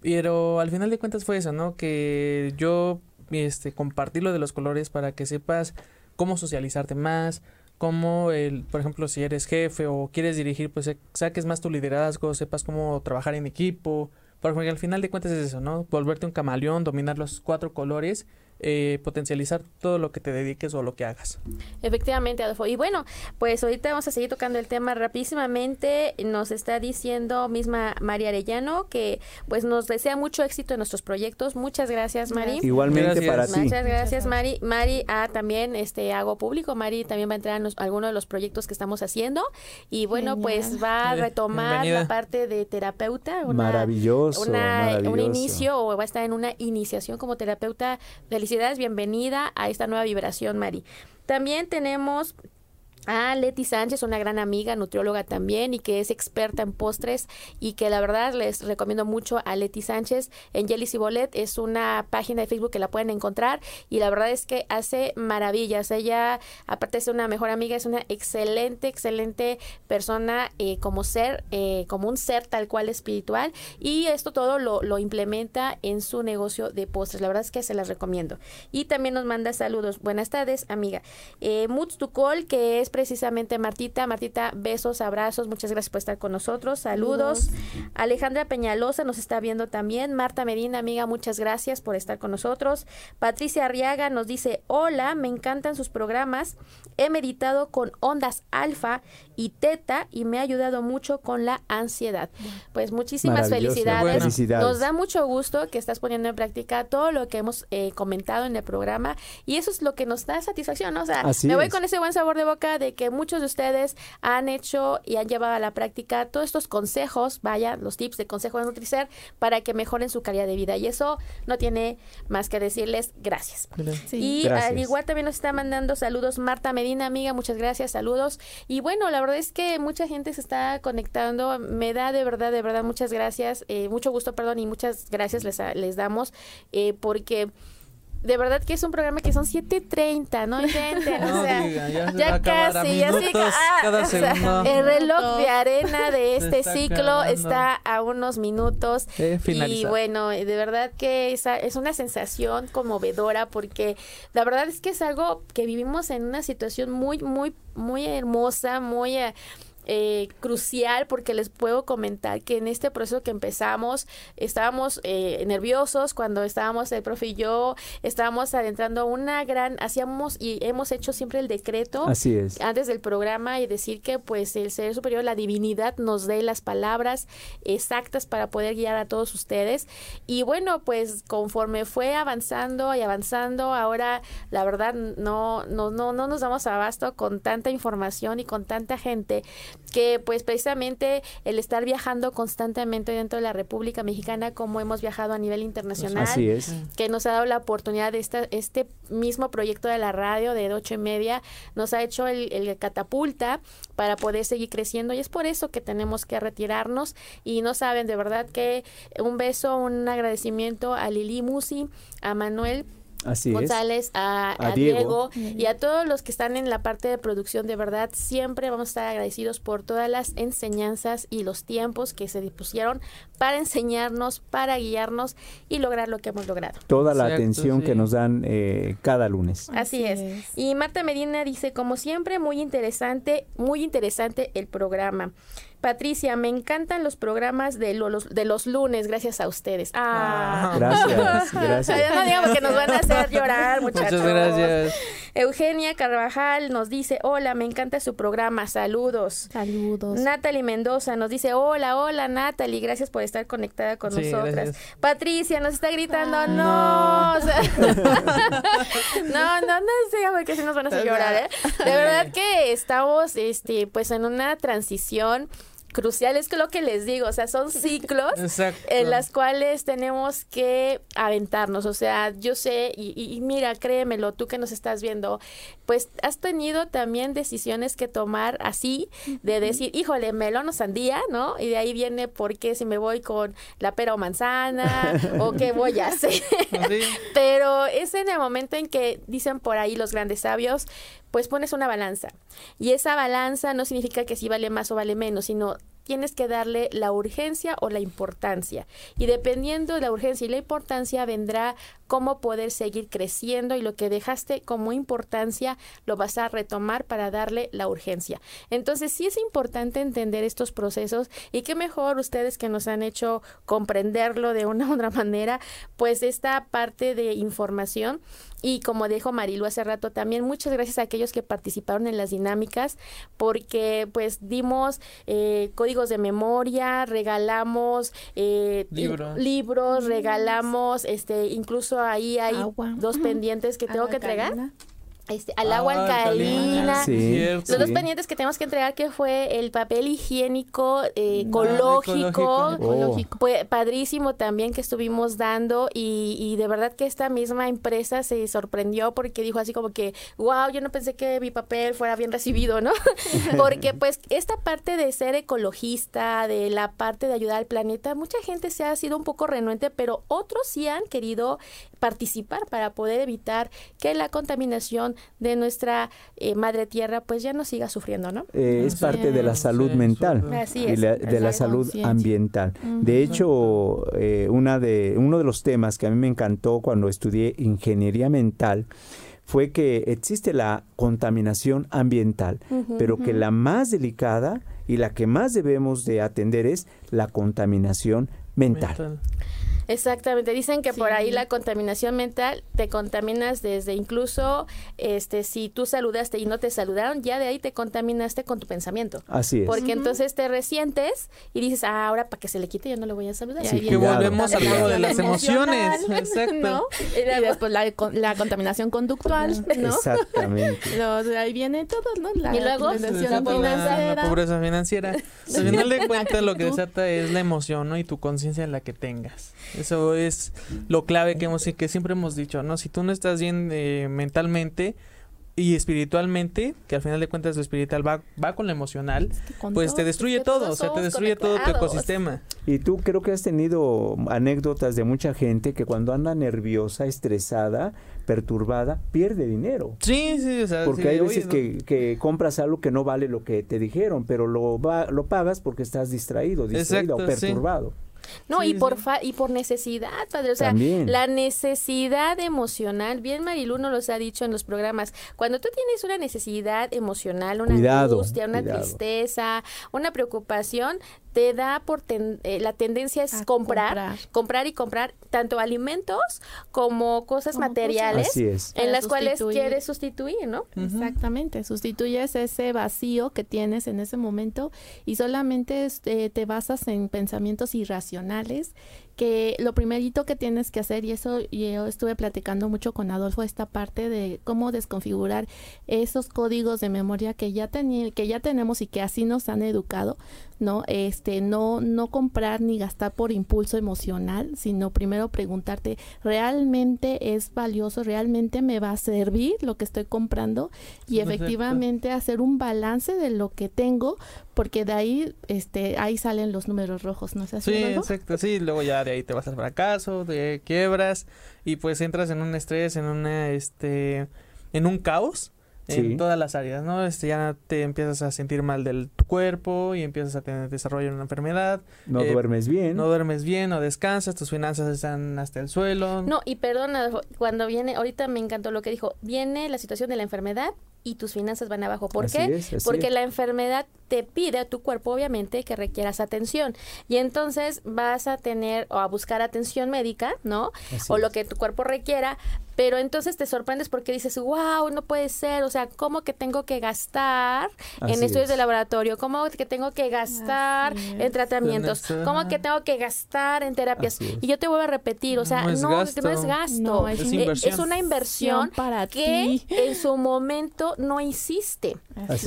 pero al final de cuentas fue eso, ¿no? Que yo este compartí lo de los colores para que sepas cómo socializarte más, cómo el, por ejemplo, si eres jefe o quieres dirigir, pues saques más tu liderazgo, sepas cómo trabajar en equipo, porque al final de cuentas es eso, ¿no? Volverte un camaleón, dominar los cuatro colores eh, potencializar todo lo que te dediques o lo que hagas. Efectivamente, Adolfo. Y bueno, pues ahorita vamos a seguir tocando el tema rapidísimamente. Nos está diciendo misma María Arellano que pues nos desea mucho éxito en nuestros proyectos. Muchas gracias, Mari. Igualmente para ti. Muchas gracias, Mari. Mari, ah, también este hago público. Mari también va a entrar en algunos de los proyectos que estamos haciendo. Y bueno, pues va a retomar la parte de terapeuta. maravilloso, maravilloso. Un inicio o va a estar en una iniciación como terapeuta. Bienvenida a esta nueva vibración, Mari. También tenemos a Leti Sánchez, una gran amiga, nutrióloga también y que es experta en postres y que la verdad les recomiendo mucho a Leti Sánchez en Jelly Bolet. Es una página de Facebook que la pueden encontrar y la verdad es que hace maravillas. Ella, aparte de ser una mejor amiga, es una excelente, excelente persona eh, como ser, eh, como un ser tal cual espiritual y esto todo lo, lo implementa en su negocio de postres. La verdad es que se las recomiendo. Y también nos manda saludos. Buenas tardes, amiga. Eh, Tukol, que es precisamente Martita. Martita, besos, abrazos, muchas gracias por estar con nosotros. Saludos. Alejandra Peñalosa nos está viendo también. Marta Medina, amiga, muchas gracias por estar con nosotros. Patricia Arriaga nos dice, hola, me encantan sus programas. He meditado con ondas alfa y teta y me ha ayudado mucho con la ansiedad. Pues muchísimas felicidades. Nos da mucho gusto que estás poniendo en práctica todo lo que hemos eh, comentado en el programa y eso es lo que nos da satisfacción, O sea, me voy con ese buen sabor de boca de que muchos de ustedes han hecho y han llevado a la práctica todos estos consejos, vaya, los tips de consejo de Nutricer para que mejoren su calidad de vida. Y eso no tiene más que decirles gracias. Y al igual también nos está mandando saludos Marta Medina, amiga, muchas gracias, saludos. Y bueno, la verdad es que mucha gente se está conectando. Me da de verdad, de verdad, muchas gracias, eh, mucho gusto, perdón, y muchas gracias les, les damos eh, porque de verdad que es un programa que son 7.30, ¿no? Gente, no, o sea, ya, casi, ya sí, ah, el reloj de arena de este ciclo está a unos minutos y bueno, de verdad que esa es una sensación conmovedora porque la verdad es que es algo que vivimos en una situación muy, muy, muy hermosa, muy... Eh, crucial porque les puedo comentar que en este proceso que empezamos estábamos eh, nerviosos cuando estábamos el profe y yo estábamos adentrando una gran hacíamos y hemos hecho siempre el decreto Así es. antes del programa y decir que pues el ser superior la divinidad nos dé las palabras exactas para poder guiar a todos ustedes y bueno pues conforme fue avanzando y avanzando ahora la verdad no no no no nos damos abasto con tanta información y con tanta gente que pues precisamente el estar viajando constantemente dentro de la República Mexicana, como hemos viajado a nivel internacional, Así es. que nos ha dado la oportunidad de esta, este mismo proyecto de la radio de ocho y media, nos ha hecho el, el catapulta para poder seguir creciendo y es por eso que tenemos que retirarnos y no saben de verdad que un beso, un agradecimiento a Lili Musi, a Manuel Así es. González, a, A a Diego. Diego. y a todos los que están en la parte de producción, de verdad, siempre vamos a estar agradecidos por todas las enseñanzas y los tiempos que se dispusieron para enseñarnos, para guiarnos y lograr lo que hemos logrado. Toda la Exacto, atención sí. que nos dan eh, cada lunes. Así Así es. es. Y Marta Medina dice, como siempre, muy interesante, muy interesante el programa. Patricia, me encantan los programas de lo- los, de los lunes, gracias a ustedes. Ah, Gracias, gracias. Ya no digamos que nos van a hacer llorar, muchachos. Muchas gracias. Eugenia Carvajal nos dice, hola, me encanta su programa, saludos. Saludos. Natalie Mendoza nos dice, hola, hola Natalie, gracias por estar conectada con Sí, nosotras. gracias. Patricia nos está gritando, Ah, no. O sea, no, no, no sé, porque si nos van a hacer llorar, ¿eh? De verdad que estamos, este, pues en una transición crucial, es que lo que les digo, o sea, son ciclos Exacto. en las cuales tenemos que aventarnos. O sea, yo sé, y, y- y mira, créemelo, tú que nos estás viendo, pues has tenido también decisiones que tomar así, de decir, híjole, melón o sandía, ¿no? Y de ahí viene por qué si me voy con la pera o manzana, o qué voy a hacer. Sí. Pero es en el momento en que dicen por ahí los grandes sabios, pues pones una balanza. Y esa balanza no significa que si vale más o vale menos, sino tienes que darle la urgencia o la importancia. Y dependiendo de la urgencia y la importancia vendrá cómo poder seguir creciendo y lo que dejaste como importancia lo vas a retomar para darle la urgencia. Entonces sí es importante entender estos procesos y qué mejor ustedes que nos han hecho comprenderlo de una u otra manera, pues esta parte de información y como dijo Marilu hace rato también, muchas gracias a aquellos que participaron en las dinámicas, porque pues dimos eh, códigos de memoria, regalamos eh, Libros. libros, regalamos, este, incluso ahí hay Agua. dos pendientes que tengo Agua que entregar. Este, al agua Ah, alcalina. Sí, Cierto. Los dos Sí. pendientes que tenemos que entregar que fue el papel higiénico eh, Ah, ecológico, ecológico. Oh. Ecológico. fue padrísimo también que estuvimos dando y, y de verdad que esta misma empresa se sorprendió porque dijo así como que, wow, yo no pensé que mi papel fuera bien recibido, ¿no? porque pues esta parte de ser ecologista, de la parte de ayudar al planeta, mucha gente se ha sido un poco renuente, pero otros sí han querido participar para poder evitar que la contaminación de nuestra eh, madre tierra pues ya no siga sufriendo, ¿no? Eh, es parte de la salud sí, mental. Así y es. la- de la salud ambiental. De hecho, eh, una de, uno de los temas que a mí me encantó cuando estudié ingeniería mental fue que existe la contaminación ambiental, pero que la más delicada y la que más debemos de atender es la contaminación mental. Mental. Exactamente, dicen que por ahí la contaminación mental te contaminas desde incluso este si tú saludaste y no te saludaron, ya de ahí te contaminaste con tu pensamiento. Así es. Porque entonces te resientes y dices, ah, ahora para que se le quite yo no le voy a saludar. Y Sí, ahí Que la volvemos al juego de las emociones. Exacto. ¿no? Y después la, la contaminación conductual, ¿no? Exactamente. No, ahí viene todo, ¿no? La Y luego, la- financiera. La pobreza financiera. Al final de cuentas lo que desata es la emoción, ¿no? Y tu conciencia en la que tengas. Eso es lo clave que hemos y que siempre hemos dicho, ¿no? Si tú no estás bien eh, mentalmente y espiritualmente, que al final de cuentas lo espiritual va, va con lo emocional, Con pues te destruye todo, o sea, te destruye todo tu ecosistema. Y tú creo que has tenido anécdotas de mucha gente que cuando anda nerviosa, estresada, perturbada, pierde dinero. Sí, sí, o sea, Porque sí, hay oye, veces no. que, que compras algo que no vale lo que te dijeron, pero lo, va, lo pagas porque estás distraído, distraído o sí. No, Sí, y por fa- y por necesidad, padre, o sea, También. la necesidad emocional, bien Marilu nos los ha dicho en los programas, cuando tú tienes una necesidad emocional, una Cuidado, angustia, una cuidado. tristeza, una preocupación, te da por ten- eh, la tendencia es A comprar, comprar. comprar y comprar tanto alimentos como cosas Como materiales Así es. en Para las cuales quieres sustituir, ¿no? Exactamente, sustituyes ese vacío que tienes en ese momento y solamente este, te basas en pensamientos irracionales emocionales que lo primerito que tienes que hacer, y eso yo estuve platicando mucho con Adolfo, esta parte de cómo desconfigurar esos códigos de memoria que ya, que ya tenemos y que así nos han educado, ¿no? Este, no, no comprar ni gastar por impulso emocional, sino primero preguntarte, ¿realmente es valioso? ¿Realmente me va a servir lo que estoy comprando? Y efectivamente hacer un balance de lo que tengo, porque de ahí, este, ahí salen los números rojos, ¿no es así? Sí, exacto, sí, luego ya de ahí te vas al fracaso, te quiebras y pues entras en un estrés, en una, este, en un caos en todas las áreas, ¿no? Este, ya te empiezas a sentir mal del tu cuerpo y empiezas a tener desarrollo de una enfermedad. No eh, duermes bien. No duermes bien, no descansas, tus finanzas están hasta el suelo. No, y perdona, cuando viene, ahorita me encantó lo que dijo, viene la situación de la enfermedad y tus finanzas van abajo. ¿Por qué? Porque la enfermedad te pide a tu cuerpo, obviamente, que requieras atención. Y entonces vas a tener o a buscar atención médica, ¿no? o lo que tu cuerpo requiera, pero entonces te sorprendes porque dices, wow, no puede ser, o sea, ¿cómo que tengo que gastar en estudios de laboratorio? ¿Cómo que tengo que gastar en tratamientos? ¿Cómo que tengo que gastar en terapias? Y yo te vuelvo a repetir, o sea, no es gasto, no es, gasto, es, una inversión para que en su momento no hiciste,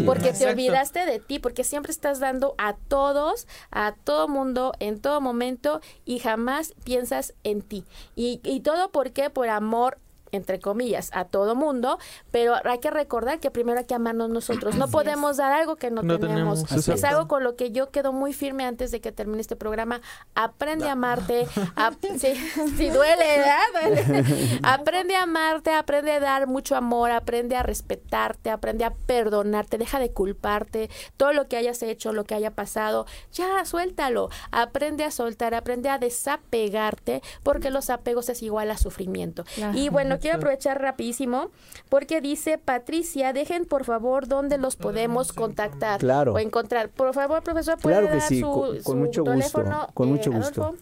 porque te olvidaste de ti, porque siempre estás dando a todos, a todo mundo, en todo momento y jamás piensas en ti. Y, y todo por qué? Por amor entre comillas, a todo mundo, pero hay que recordar que primero hay que amarnos nosotros. No podemos dar algo que no, tenemos. Es algo con lo que yo quedo muy firme antes de que termine este programa. Aprende a amarte. si, duele, ¿verdad? aprende a amarte, aprende a dar mucho amor, aprende a respetarte, aprende a perdonarte, deja de culparte. Todo lo que hayas hecho, lo que haya pasado, ya suéltalo. Aprende a soltar, aprende a desapegarte, porque los apegos es igual a sufrimiento. Y bueno, quiero aprovechar rapidísimo porque dice Patricia, dejen por favor dónde los podemos contactar claro. o encontrar. Por favor, profesor, ¿puede claro que sí, con, mucho gusto, con mucho eh, gusto.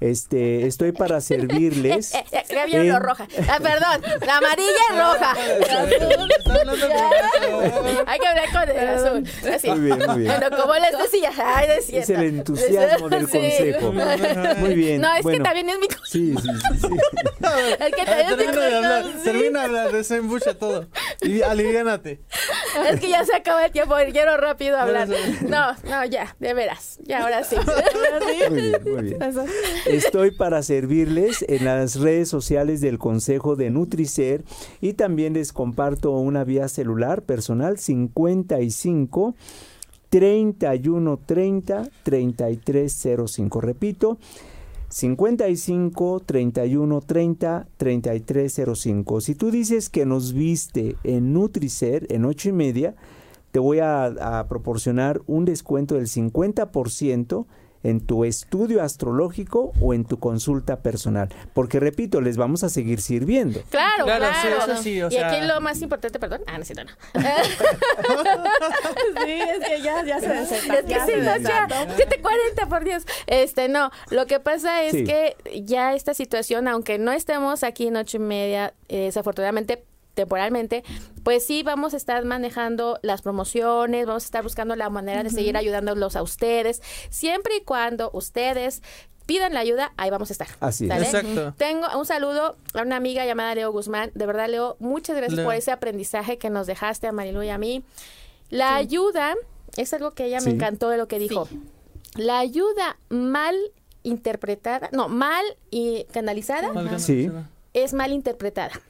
Este, estoy para servirles. ya vieron lo roja. Ah, perdón, la amarilla y roja. Hay que hablar con el azul. Así. Muy bien, muy bien. Bueno, como les decía, ay, decía. Es el entusiasmo del consejo. Muy bien. No, es que también es mi Sí, sí, sí. sí. Es que también es mi consejo. Termina de hablar, desembucha todo. Y aliviánate. Es que ya se acaba el tiempo, quiero rápido hablar. No, no, ya, de veras. Ya, ahora sí. Muy bien, muy bien. Estoy para servirles en las redes sociales del Consejo de Nutricer y también les comparto una vía celular personal 55 31 30 3305. Repito, 55 31 30 3305. Si tú dices que nos viste en Nutricer en 8 y media, te voy a, a proporcionar un descuento del 50% en tu estudio astrológico o en tu consulta personal. Porque repito, les vamos a seguir sirviendo. Claro, claro. Sí, y aquí lo más importante, perdón. Ah, no, sí, no. sí, es que ya, ya se Es que sí, no, ya, 740, por Dios. Este, no, lo que pasa es que ya esta situación, aunque no estemos aquí en ocho y media, eh, desafortunadamente temporalmente, pues sí vamos a estar manejando las promociones, vamos a estar buscando la manera de seguir ayudándolos a ustedes, siempre y cuando ustedes pidan la ayuda, ahí vamos a estar. Así es. Exacto. Tengo un saludo a una amiga llamada Leo Guzmán. De verdad, Leo, muchas gracias por ese aprendizaje que nos dejaste a Marilu y a mí. La ayuda es algo que ella me encantó de lo que dijo. La ayuda mal interpretada, no, mal y canalizada, es mal interpretada.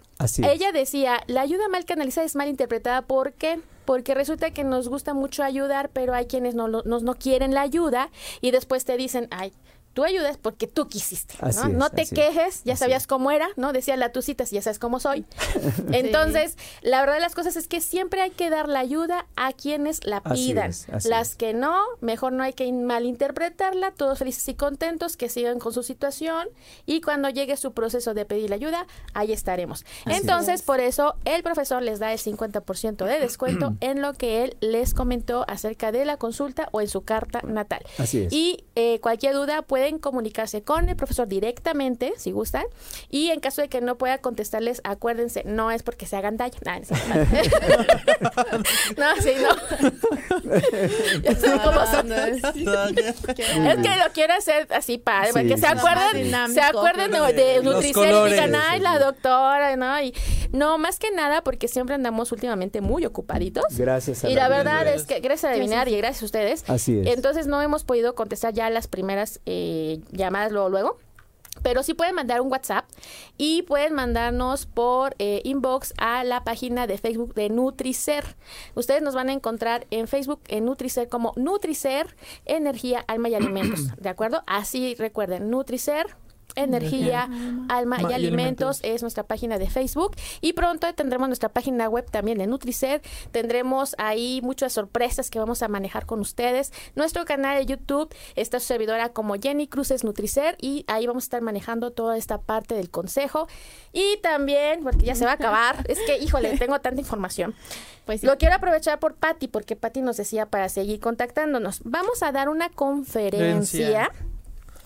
Ella decía, la ayuda mal canalizada es mal interpretada. ¿Por qué? Porque resulta que nos gusta mucho ayudar, pero hay quienes no, no, no quieren la ayuda y después te dicen, ay, tú ayudas porque tú quisiste, ¿no? no te quejes, ya sabías cómo era, ¿no? Decía la tucita, si ya sabes cómo soy. Entonces, la verdad de las cosas es que siempre hay que dar la ayuda a quienes la pidan. las que no, mejor no hay que malinterpretarla, todos felices y contentos, que sigan con su situación y cuando llegue su proceso de pedir la ayuda, ahí estaremos. Entonces, por eso el profesor les da el 50% de descuento en lo que él les comentó acerca de la consulta o en su carta natal. Así es. Y eh, cualquier duda puede pueden comunicarse con el profesor directamente, si gustan. Y en caso de que no pueda contestarles, acuérdense, no es porque se hagan daño. no, sí, no. cómo son. es que lo quiero hacer así para que se acuerden, se acuerden de, Nutricel y digan, ay, la doctora, ¿no? Y no, más que nada porque siempre andamos últimamente muy ocupaditos. Gracias a Y la, verdad es que gracias a adivinar y gracias a ustedes. Así es. Entonces no hemos podido contestar ya las primeras eh, llamadas luego, luego. Pero sí pueden mandar un WhatsApp y pueden mandarnos por eh, inbox a la página de Facebook de Nutricer. Ustedes nos van a encontrar en Facebook en Nutricer como Nutricer, Energía, Alma y Alimentos. ¿De acuerdo? Así recuerden, Nutricer, Energía, Alma y, alimentos. es nuestra página de Facebook y pronto tendremos nuestra página web también de Nutricer. Tendremos ahí muchas sorpresas que vamos a manejar con ustedes. Nuestro canal de YouTube está su servidora como Jenny Cruces Nutricer y ahí vamos a estar manejando toda esta parte del consejo y también porque ya se va a acabar, es que híjole, tengo tanta información. Pues Lo quiero aprovechar por Patti porque Patti nos decía para seguir contactándonos. Vamos a dar una conferencia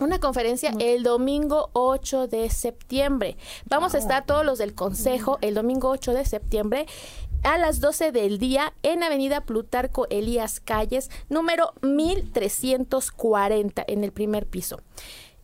una conferencia el domingo 8 de septiembre. Vamos a estar todos los del consejo el domingo 8 de septiembre a las 12 del día en Avenida Plutarco Elías Calles, número 1340 en el primer piso.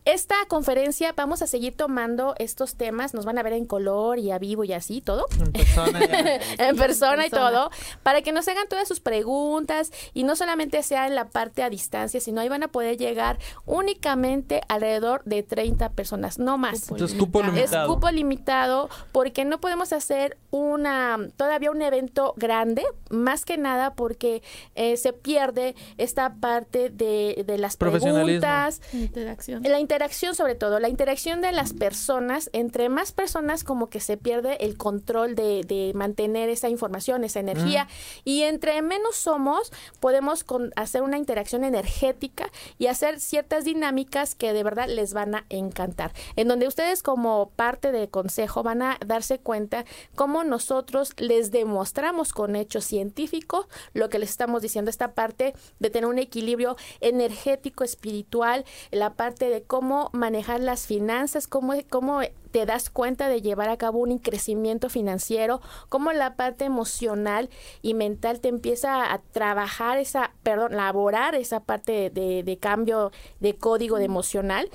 Esta conferencia vamos a seguir tomando estos temas, nos van a ver en color y a vivo y así, todo. En persona. en persona y todo, para que nos hagan todas sus preguntas y no solamente sea en la parte a distancia, sino ahí van a poder llegar únicamente alrededor de 30 personas, no más. Es cupo limitado. Es cupo limitado porque no podemos hacer una todavía un evento grande, más que nada porque eh, se pierde esta parte de, de las preguntas, la interacción. La interacción sobre todo, la interacción de las personas, entre más personas como que se pierde el control de, mantener esa información, esa energía, y entre menos somos, podemos hacer una interacción energética y hacer ciertas dinámicas que de verdad les van a encantar, en donde ustedes como parte del consejo van a darse cuenta cómo nosotros les demostramos con hechos científicos lo que les estamos diciendo, esta parte de tener un equilibrio energético, espiritual, la parte de cómo cómo manejar las finanzas, cómo, cómo te das cuenta de llevar a cabo un crecimiento financiero, cómo la parte emocional y mental te empieza a trabajar esa, perdón, elaborar esa parte de, cambio de código de emocional.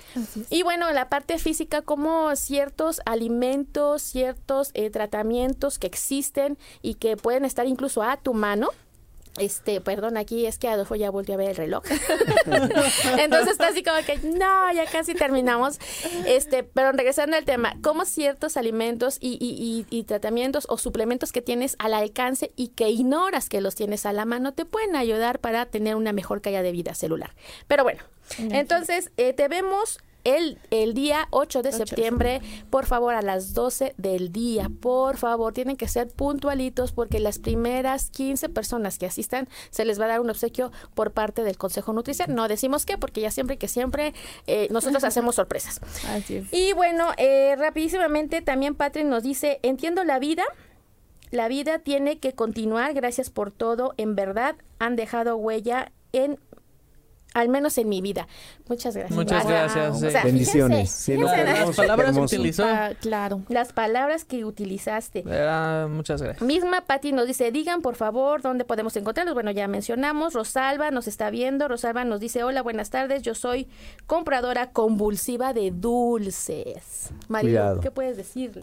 Y bueno, la parte física, como ciertos alimentos, ciertos eh, tratamientos que existen y que pueden estar incluso a tu mano este, perdón, aquí es que Adolfo ya volvió a ver el reloj. Entonces está así como que, no, ya casi terminamos. Este, pero regresando al tema, ¿cómo ciertos alimentos y, y, y, tratamientos o suplementos que tienes al alcance y que ignoras que los tienes a la mano te pueden ayudar para tener una mejor calidad de vida celular? Pero bueno, entonces eh, te vemos el, el día 8 de septiembre, por favor, a las 12 del día, por favor, tienen que ser puntualitos porque las primeras 15 personas que asistan se les va a dar un obsequio por parte del Consejo Nutrición. No decimos qué, porque ya siempre que siempre eh, nosotros hacemos sorpresas. Y bueno, eh, rapidísimamente también Patrick nos dice, entiendo la vida, la vida tiene que continuar, gracias por todo, en verdad han dejado huella en al menos en mi vida. Muchas gracias. Muchas gracias. Bendiciones. las palabras que utilizó. Ah, claro. Las palabras que utilizaste. muchas gracias. Misma Patti nos dice, digan por favor dónde podemos encontrarlos. Bueno, ya mencionamos. Rosalba nos está viendo. Rosalba nos dice, hola, buenas tardes. Yo soy compradora convulsiva de dulces. María, ¿qué puedes decirle?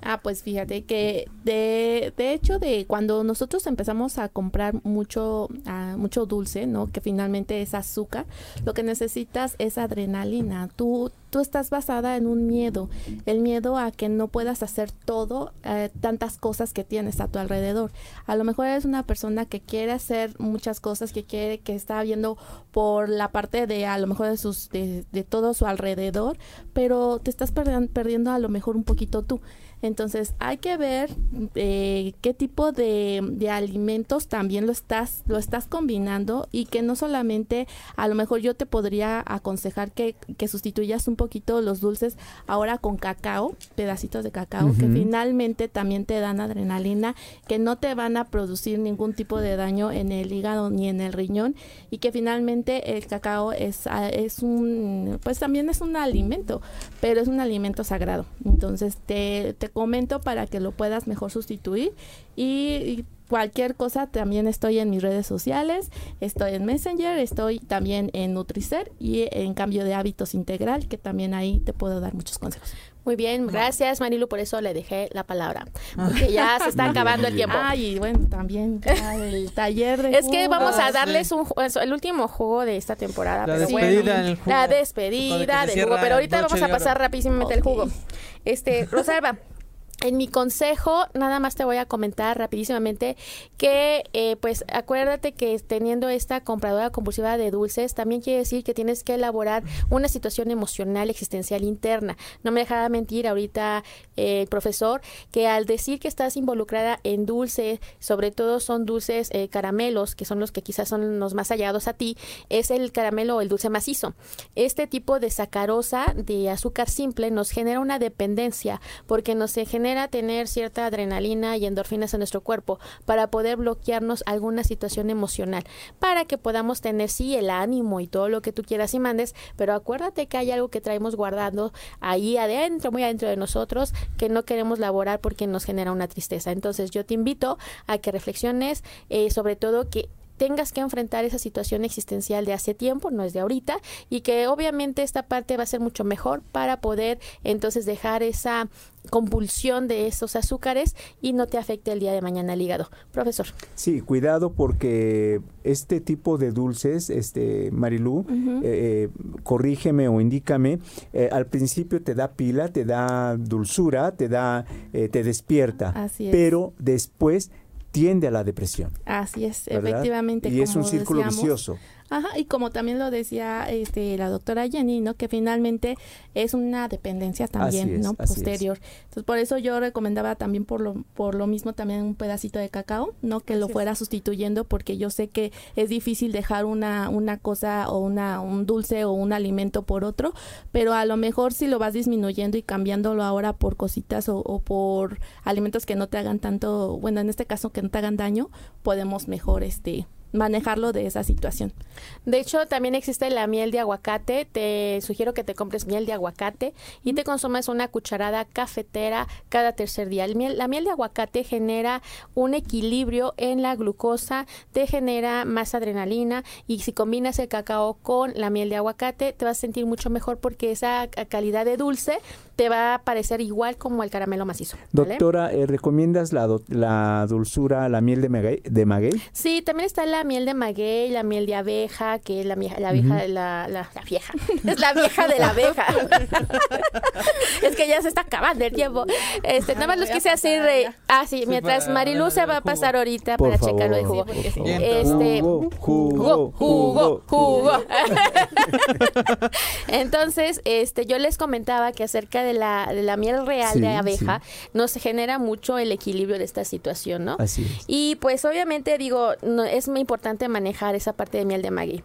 Ah, pues fíjate que de, de hecho de cuando nosotros empezamos a comprar mucho, uh, mucho dulce, ¿no? Que finalmente es azúcar, lo que necesitas es adrenalina. Tú, tú estás basada en un miedo, el miedo a que no puedas hacer todo, eh, tantas cosas que tienes a tu alrededor. A lo mejor eres una persona que quiere hacer muchas cosas, que quiere, que está viendo por la parte de a lo mejor de sus, de, de todo su alrededor, pero te estás perdiendo a lo mejor un poquito tú. Entonces hay que ver eh, qué tipo de, de, alimentos también lo estás, lo estás combinando y que no solamente a lo mejor yo te podría aconsejar que, que sustituyas un poquito los dulces ahora con cacao, pedacitos de cacao, que finalmente también te dan adrenalina, que no te van a producir ningún tipo de daño en el hígado ni en el riñón y que finalmente el cacao es, ah, es un, pues también es un alimento, pero es un alimento sagrado. Entonces te, te comento para que lo puedas mejor sustituir y, cualquier cosa también estoy en mis redes sociales, estoy en Messenger, estoy también en Nutricer y en cambio de hábitos integral, que también ahí te puedo dar muchos consejos. Muy bien, gracias Marilu, por eso le dejé la palabra, porque ya se está acabando el tiempo. Ay, y bueno, también el taller de Es que vamos a darles un, el último juego de esta temporada. La despedida del jugo. La despedida del jugo, pero ahorita vamos a pasar rapidísimamente el jugo. Este, Rosalba, en mi consejo, nada más te voy a comentar rapidísimamente que, eh, pues, acuérdate que teniendo esta compradora compulsiva de dulces, también quiere decir que tienes que elaborar una situación emocional existencial interna. No me dejaba mentir ahorita eh, profesor que al decir que estás involucrada en dulces, sobre todo son dulces eh, caramelos, que son los que quizás son los más hallados a ti, es el caramelo o el dulce macizo. Este tipo de sacarosa de azúcar simple nos genera una dependencia porque nos genera tener cierta adrenalina y endorfinas en nuestro cuerpo para poder bloquearnos alguna situación emocional, para que podamos tener sí el ánimo y todo lo que tú quieras y mandes, pero acuérdate que hay algo que traemos guardando ahí adentro, muy adentro de nosotros, que no queremos laborar porque nos genera una tristeza. Entonces yo te invito a que reflexiones eh, sobre todo que tengas que enfrentar esa situación existencial de hace tiempo, no es de ahorita, y que obviamente esta parte va a ser mucho mejor para poder entonces dejar esa compulsión de esos azúcares y no te afecte el día de mañana el hígado. Profesor. Sí, cuidado porque este tipo de dulces, este Marilú, eh, eh, corrígeme o indícame, eh, al principio te da pila, te da dulzura, te da, te despierta, Así pero después tiende a la depresión. Así es, efectivamente. Y es un círculo vicioso. Ajá, y como también lo decía este, la doctora Jenny, ¿no? Que finalmente es una dependencia también, ¿no? Posterior. Entonces, por eso yo recomendaba también por lo, por lo mismo también un pedacito de cacao, ¿no? Que lo fuera sustituyendo porque yo sé que es difícil dejar una, una cosa o una, un dulce o un alimento por otro, pero a lo mejor si lo vas disminuyendo y cambiándolo ahora por cositas o, o por alimentos que no te hagan tanto, bueno, en este caso que no te hagan daño, podemos mejor este manejarlo de esa situación. De hecho, también existe la miel de aguacate. Te sugiero que te compres miel de aguacate y te consumas una cucharada cafetera cada tercer día. miel, la miel de aguacate genera un equilibrio en la glucosa, te genera más adrenalina y si combinas el cacao con la miel de aguacate te vas a sentir mucho mejor porque esa calidad de dulce te va a parecer igual como el caramelo macizo. Doctora, eh, ¿recomiendas la, la dulzura, la miel de maguey, de maguey? Sí, también está la miel de maguey, la miel de abeja, que es la, la vieja, de la, la, vieja, es la vieja de la abeja. es que ya se está acabando el tiempo. Este, nada más los quise hacer, ah, sí, mientras Marilu se va a pasar ahorita para checarlo de jugo. Este, jugo, jugo, jugo, jugo. Entonces, este, yo les comentaba que acerca de de la, de la miel real de abeja nos genera mucho el equilibrio de esta situación, ¿no? Así Y pues obviamente digo, no, es muy importante manejar esa parte de miel de Maggie.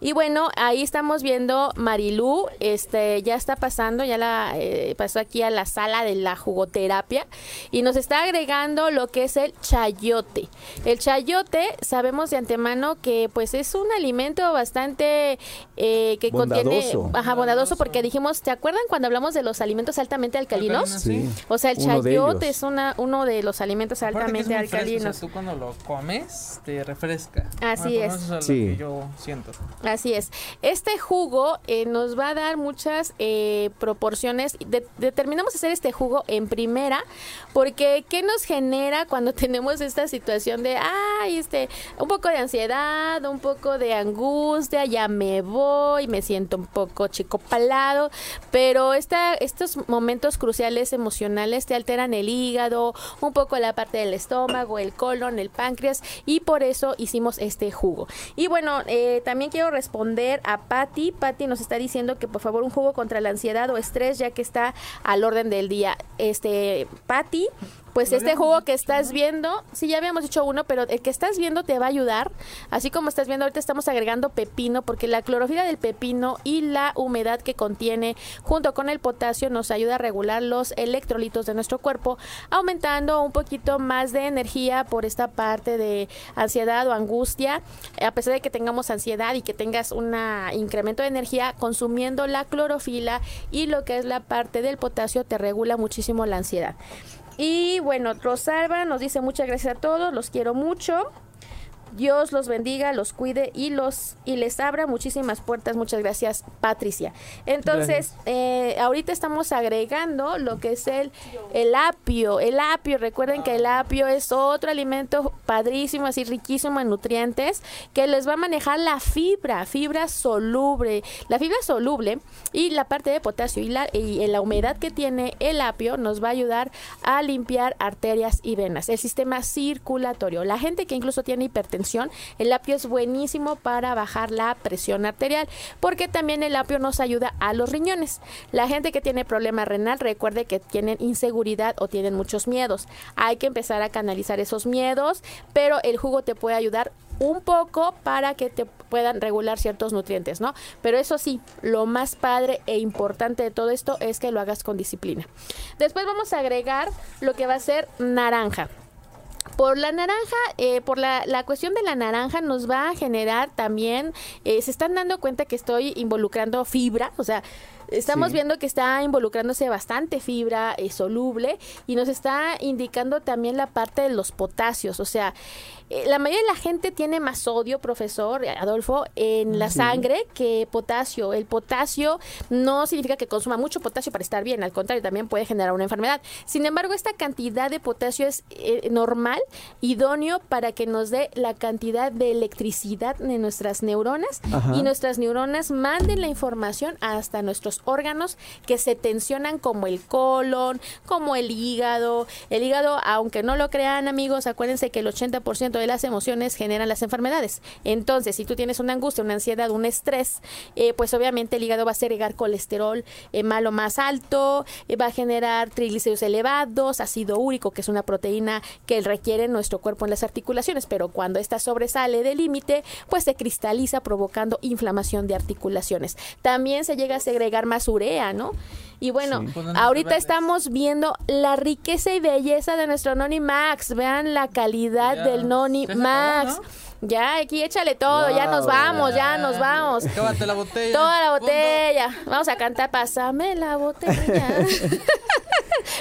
Y bueno, ahí estamos viendo Marilú, este, ya está pasando, ya la eh, pasó aquí a la sala de la jugoterapia y nos está agregando lo que es el chayote. El chayote, sabemos de antemano que pues es un alimento bastante eh, que contiene, ajá, bondadoso, porque dijimos, ¿te acuerdan cuando hablamos de los alimentos altamente alcalinos? Sí. O sea, el chayote es una, uno de los alimentos altamente alcalinos. tú cuando lo comes te refresca. Así es. Eso es lo que yo siento. Así es. Este jugo eh, nos va a dar muchas eh, proporciones. determinamos hacer este jugo en primera porque ¿qué nos genera cuando tenemos esta situación de, ay, este, un poco de ansiedad, un poco de angustia, ya me voy, me siento un poco chico palado, pero esta, estos momentos cruciales emocionales te alteran el hígado, un poco la parte del estómago, el colon, el páncreas y por eso hicimos este jugo. Y bueno, eh, también quiero responder a Patty. Patty nos está diciendo que por favor un jugo contra la ansiedad o estrés ya que está al orden del día. Este, Patty, pues este jugo que estás viendo, sí, ya habíamos dicho uno, pero el que estás viendo te va a ayudar, así como estás viendo ahorita estamos agregando pepino, porque la clorofila del pepino y la humedad que contiene junto con el potasio nos ayuda a regular los electrolitos de nuestro cuerpo, aumentando un poquito más de energía por esta parte de ansiedad o angustia, a pesar de que tengamos ansiedad y que tengas un incremento de energía, consumiendo la clorofila y lo que es la parte del potasio te regula muchísimo la ansiedad. Y bueno, Rosalba nos dice muchas gracias a todos, los quiero mucho. Dios los bendiga, los cuide y los y les abra muchísimas puertas. Muchas gracias, Patricia. Entonces, eh, ahorita estamos agregando lo que es el, el apio. El apio, recuerden que el apio es otro alimento padrísimo, así riquísimo en nutrientes, que les va a manejar la fibra, fibra soluble. La fibra soluble y la parte de potasio y la, y la humedad que tiene el apio nos va a ayudar a limpiar arterias y venas, el sistema circulatorio. La gente que incluso tiene hipertensión el apio es buenísimo para bajar la presión arterial, porque también el apio nos ayuda a los riñones. La gente que tiene problema renal, recuerde que tienen inseguridad o tienen muchos miedos. Hay que empezar a canalizar esos miedos, pero el jugo te puede ayudar un poco para que te puedan regular ciertos nutrientes, ¿no? Pero eso sí, lo más padre e importante de todo esto es que lo hagas con disciplina. Después vamos a agregar lo que va a ser naranja. Por la naranja, eh, por la, la, cuestión de la naranja nos va a generar también, eh, se están dando cuenta que estoy involucrando fibra, o sea, Estamos viendo que está involucrándose bastante fibra eh, soluble y nos está indicando también la parte de los potasios. O sea, eh, la mayoría de la gente tiene más sodio, profesor Adolfo, en la sangre que potasio. El potasio no significa que consuma mucho potasio para estar bien, al contrario, también puede generar una enfermedad. Sin embargo, esta cantidad de potasio es eh, normal, idóneo para que nos dé la cantidad de electricidad de nuestras neuronas y nuestras neuronas manden la información hasta nuestros órganos que se tensionan como el colon, como el hígado. El hígado, aunque no lo crean amigos, acuérdense que el 80% de las emociones generan las enfermedades. Entonces, si tú tienes una angustia, una ansiedad, un estrés, eh, pues obviamente el hígado va a segregar colesterol eh, malo más alto, eh, va a generar triglicéridos elevados, ácido úrico, que es una proteína que requiere nuestro cuerpo en las articulaciones, pero cuando esta sobresale del límite, pues se cristaliza provocando inflamación de articulaciones. También se llega a segregar más urea, ¿no? Y bueno, ahorita estamos viendo la riqueza y belleza de nuestro Noni Max. Vean la calidad del Noni Max. Ya, aquí échale todo, ya nos vamos, ya, nos vamos. la botella. Toda la botella. Vamos a cantar, pásame la botella.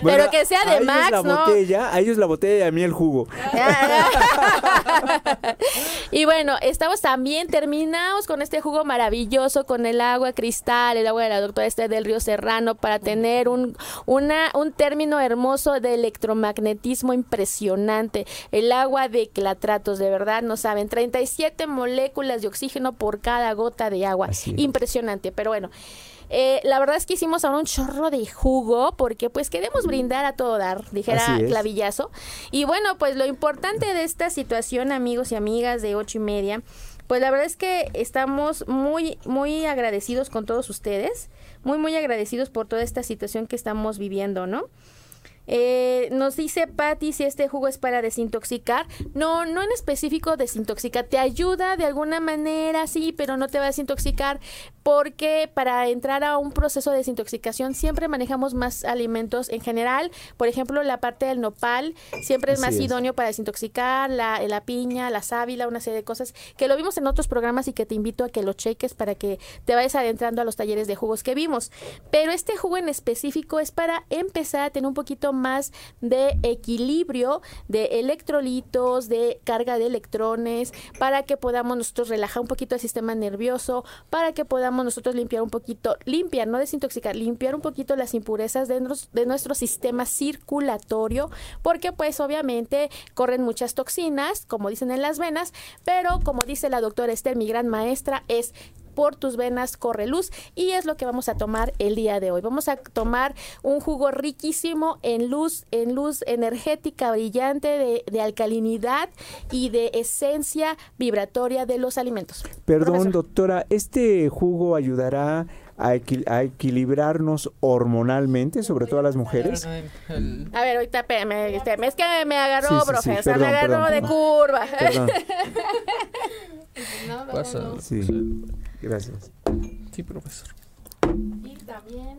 Pero que sea de Max, la ¿no? Botella, a ellos la botella y a mí el jugo. y bueno, estamos también terminados con este jugo maravilloso, con el agua cristal, el agua de la doctora Esther del Río Serrano, para tener un, una, un término hermoso de electromagnetismo impresionante. El agua de clatratos, de verdad, no saben 37 moléculas de oxígeno por cada gota de agua. Impresionante, pero bueno. Eh, la verdad es que hicimos ahora un chorro de jugo porque pues queremos brindar a todo dar, dijera Clavillazo. Y bueno, pues lo importante de esta situación, amigos y amigas de ocho y media, pues la verdad es que estamos muy, muy agradecidos con todos ustedes, muy, muy agradecidos por toda esta situación que estamos viviendo, ¿no? Eh, nos dice Patty si este jugo es para desintoxicar. No, no en específico desintoxica. Te ayuda de alguna manera, sí, pero no te va a desintoxicar porque para entrar a un proceso de desintoxicación siempre manejamos más alimentos en general. Por ejemplo, la parte del nopal siempre es más idóneo para desintoxicar, la, la piña, la sábila, una serie de cosas que lo vimos en otros programas y que te invito a que lo cheques para que te vayas adentrando a los talleres de jugos que vimos. Pero este jugo en específico es para empezar a tener un poquito más de equilibrio de electrolitos, de carga de electrones, para que podamos nosotros relajar un poquito el sistema nervioso, para que podamos nosotros limpiar un poquito, limpiar, no desintoxicar, limpiar un poquito las impurezas de, de nuestro sistema circulatorio, porque pues obviamente corren muchas toxinas, como dicen en las venas, pero como dice la doctora Esther, mi gran maestra, es por tus venas corre luz. Y es lo que vamos a tomar el día de hoy. Vamos a tomar un jugo riquísimo en luz, en luz energética brillante de, de alcalinidad y de esencia vibratoria de los alimentos. Perdón, doctora, ¿este jugo ayudará a, equilibrarnos hormonalmente, sobre todo a las mujeres? A ver, ahorita espérame, es que me agarró, profesor, me agarró de curva. no, Sí, gracias. Sí, profesor. Y también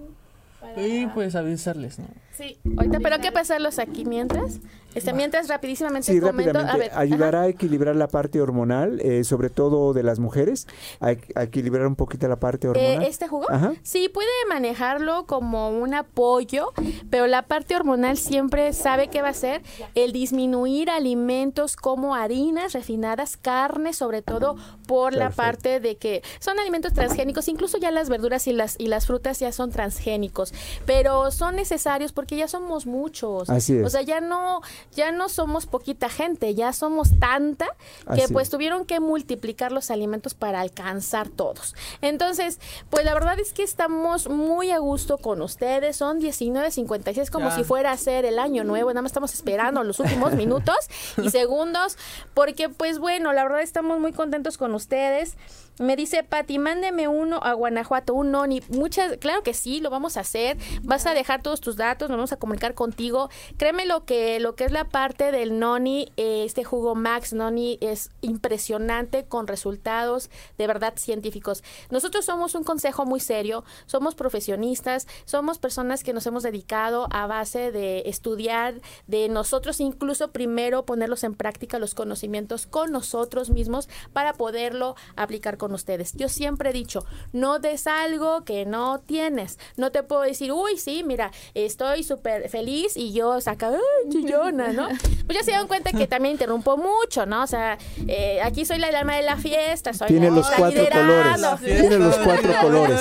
Y pues avisarles, ¿no? Sí, ahorita, pero hay que pasarlos aquí mientras. Este, mientras rapidísimamente sí, rápidamente. ayudará a equilibrar la parte hormonal, eh, sobre todo de las mujeres, a, equilibrar un poquito la parte hormonal. Eh, ¿Este jugo? Sí, puede manejarlo como un apoyo, pero la parte hormonal siempre sabe qué va a ser el disminuir alimentos como harinas refinadas, carne, sobre todo por la parte de que son alimentos transgénicos, incluso ya las verduras y las y las frutas ya son transgénicos, pero son necesarios porque ya somos muchos. Así es. O sea, ya no ya no somos poquita gente, ya somos tanta que pues tuvieron que multiplicar los alimentos para alcanzar todos. Entonces, pues la verdad es que estamos muy a gusto con ustedes, son 19.56 como si fuera a ser el año nuevo, nada más estamos esperando los últimos minutos y segundos, porque pues bueno, la verdad estamos muy contentos con ustedes. Me dice Pati, mándeme uno a Guanajuato, un noni. Muchas, claro que sí, lo vamos a hacer. Vas a dejar todos tus datos, nos vamos a comunicar contigo. Créeme lo que, lo que es la parte del noni, eh, este jugo Max Noni es impresionante con resultados de verdad científicos. Nosotros somos un consejo muy serio, somos profesionistas, somos personas que nos hemos dedicado a base de estudiar, de nosotros incluso primero ponerlos en práctica los conocimientos con nosotros mismos para poderlo aplicar con ustedes. Yo siempre he dicho, no des algo que no tienes. No te puedo decir, uy, sí, mira, estoy súper feliz y yo saca, chillona, ¿no? Pues ya se dan cuenta que también interrumpo mucho, ¿no? O sea, eh, aquí soy la alma de la fiesta, soy Tiene los cuatro colores. Tiene los cuatro colores.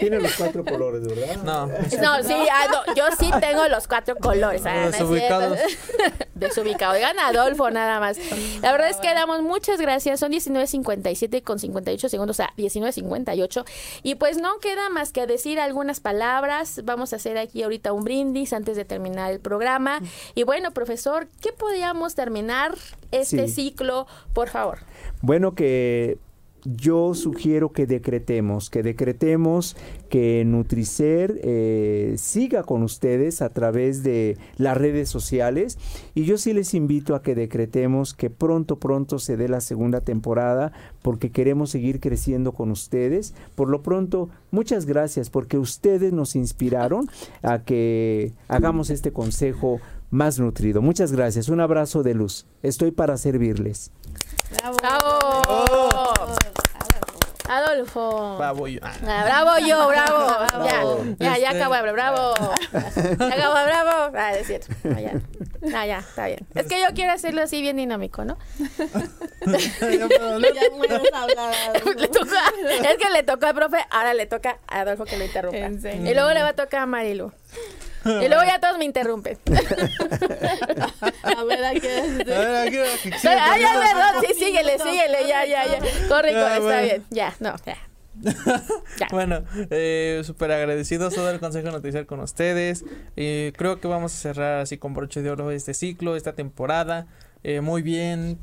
Tiene los cuatro colores, ¿verdad? No. No, sí, ah, yo sí tengo los cuatro colores. Ah, Desubicados. Desubicado. Oigan, Adolfo, nada más. La verdad es que damos muchas gracias. Son 19.57 con 58 segundos a 19.58. Y pues no queda más que decir algunas palabras. Vamos a hacer aquí ahorita un brindis antes de terminar el programa. Y bueno, profesor, ¿qué podríamos terminar este ciclo, por favor? Bueno, que yo sugiero que decretemos, que decretemos que Nutricer eh, siga con ustedes a través de las redes sociales y yo sí les invito a que decretemos que pronto, pronto se dé la segunda temporada porque queremos seguir creciendo con ustedes. Por lo pronto, muchas gracias porque ustedes nos inspiraron a que hagamos este consejo más nutrido. Muchas gracias. Un abrazo de luz. Estoy para servirles. Bravo. Bravo. Adolfo. Bravo yo. Ah, bravo yo, bravo. Ya, ya, ya este, acabo de hablar, bravo. Ya acabo de bravo. Ah, es cierto. Ah, ya. Ah, ya, está bien. Es que yo quiero hacerlo así bien dinámico, ¿no? ya puedes hablar. le toca, es que le tocó al profe, ahora le toca a Adolfo que lo interrumpa. Y luego le va a tocar a Marilu. Y luego ya todos me interrumpen. a ver, aquí. Ah, ya, perdón. Sí, síguele, síguele. Ya, ya, ya. Corre, corre, está bien. Ya, no, ya. bueno, eh, súper agradecidos todo el Consejo Noticial con ustedes. Eh, creo que vamos a cerrar así con broche de oro este ciclo, esta temporada. Eh, muy bien,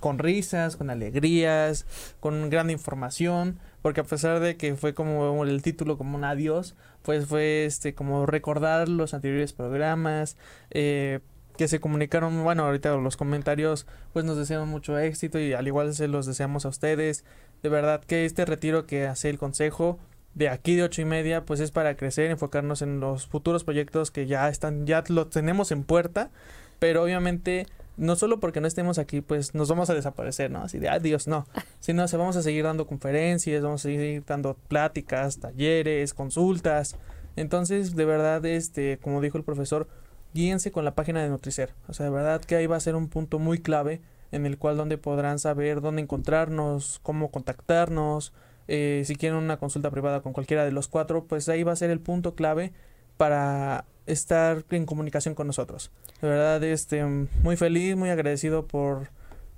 con risas, con alegrías, con gran información. Porque a pesar de que fue como el título, como un adiós, pues fue este como recordar los anteriores programas, eh, que se comunicaron, bueno, ahorita los comentarios pues nos desean mucho éxito y al igual se los deseamos a ustedes. De verdad que este retiro que hace el consejo de aquí de ocho y media pues es para crecer, enfocarnos en los futuros proyectos que ya están, ya lo tenemos en puerta, pero obviamente no solo porque no estemos aquí, pues nos vamos a desaparecer, ¿no? Así de adiós, no. Sino se vamos a seguir dando conferencias, vamos a seguir dando pláticas, talleres, consultas. Entonces, de verdad, este, como dijo el profesor, guíense con la página de Nutricer. O sea, de verdad que ahí va a ser un punto muy clave en el cual donde podrán saber dónde encontrarnos, cómo contactarnos, eh, si quieren una consulta privada con cualquiera de los cuatro, pues ahí va a ser el punto clave para estar en comunicación con nosotros. De verdad, este, muy feliz, muy agradecido por,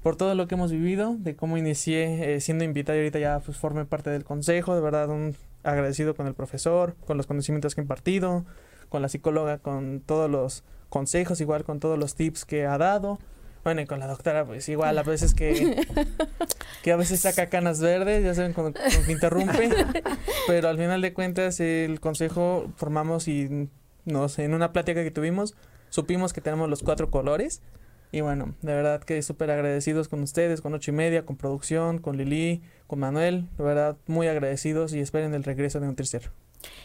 por todo lo que hemos vivido, de cómo inicié eh, siendo invitado y ahorita ya pues formé parte del consejo, de verdad un agradecido con el profesor, con los conocimientos que ha impartido, con la psicóloga, con todos los consejos, igual con todos los tips que ha dado. Bueno, y con la doctora, pues igual a veces que, que a veces saca canas verdes, ya saben, cuando, cuando interrumpe. Pero al final de cuentas, el consejo formamos y, no sé, en una plática que tuvimos, supimos que tenemos los cuatro colores. Y bueno, de verdad que súper agradecidos con ustedes, con ocho y media, con producción, con Lili, con Manuel. De verdad, muy agradecidos y esperen el regreso de un tercero.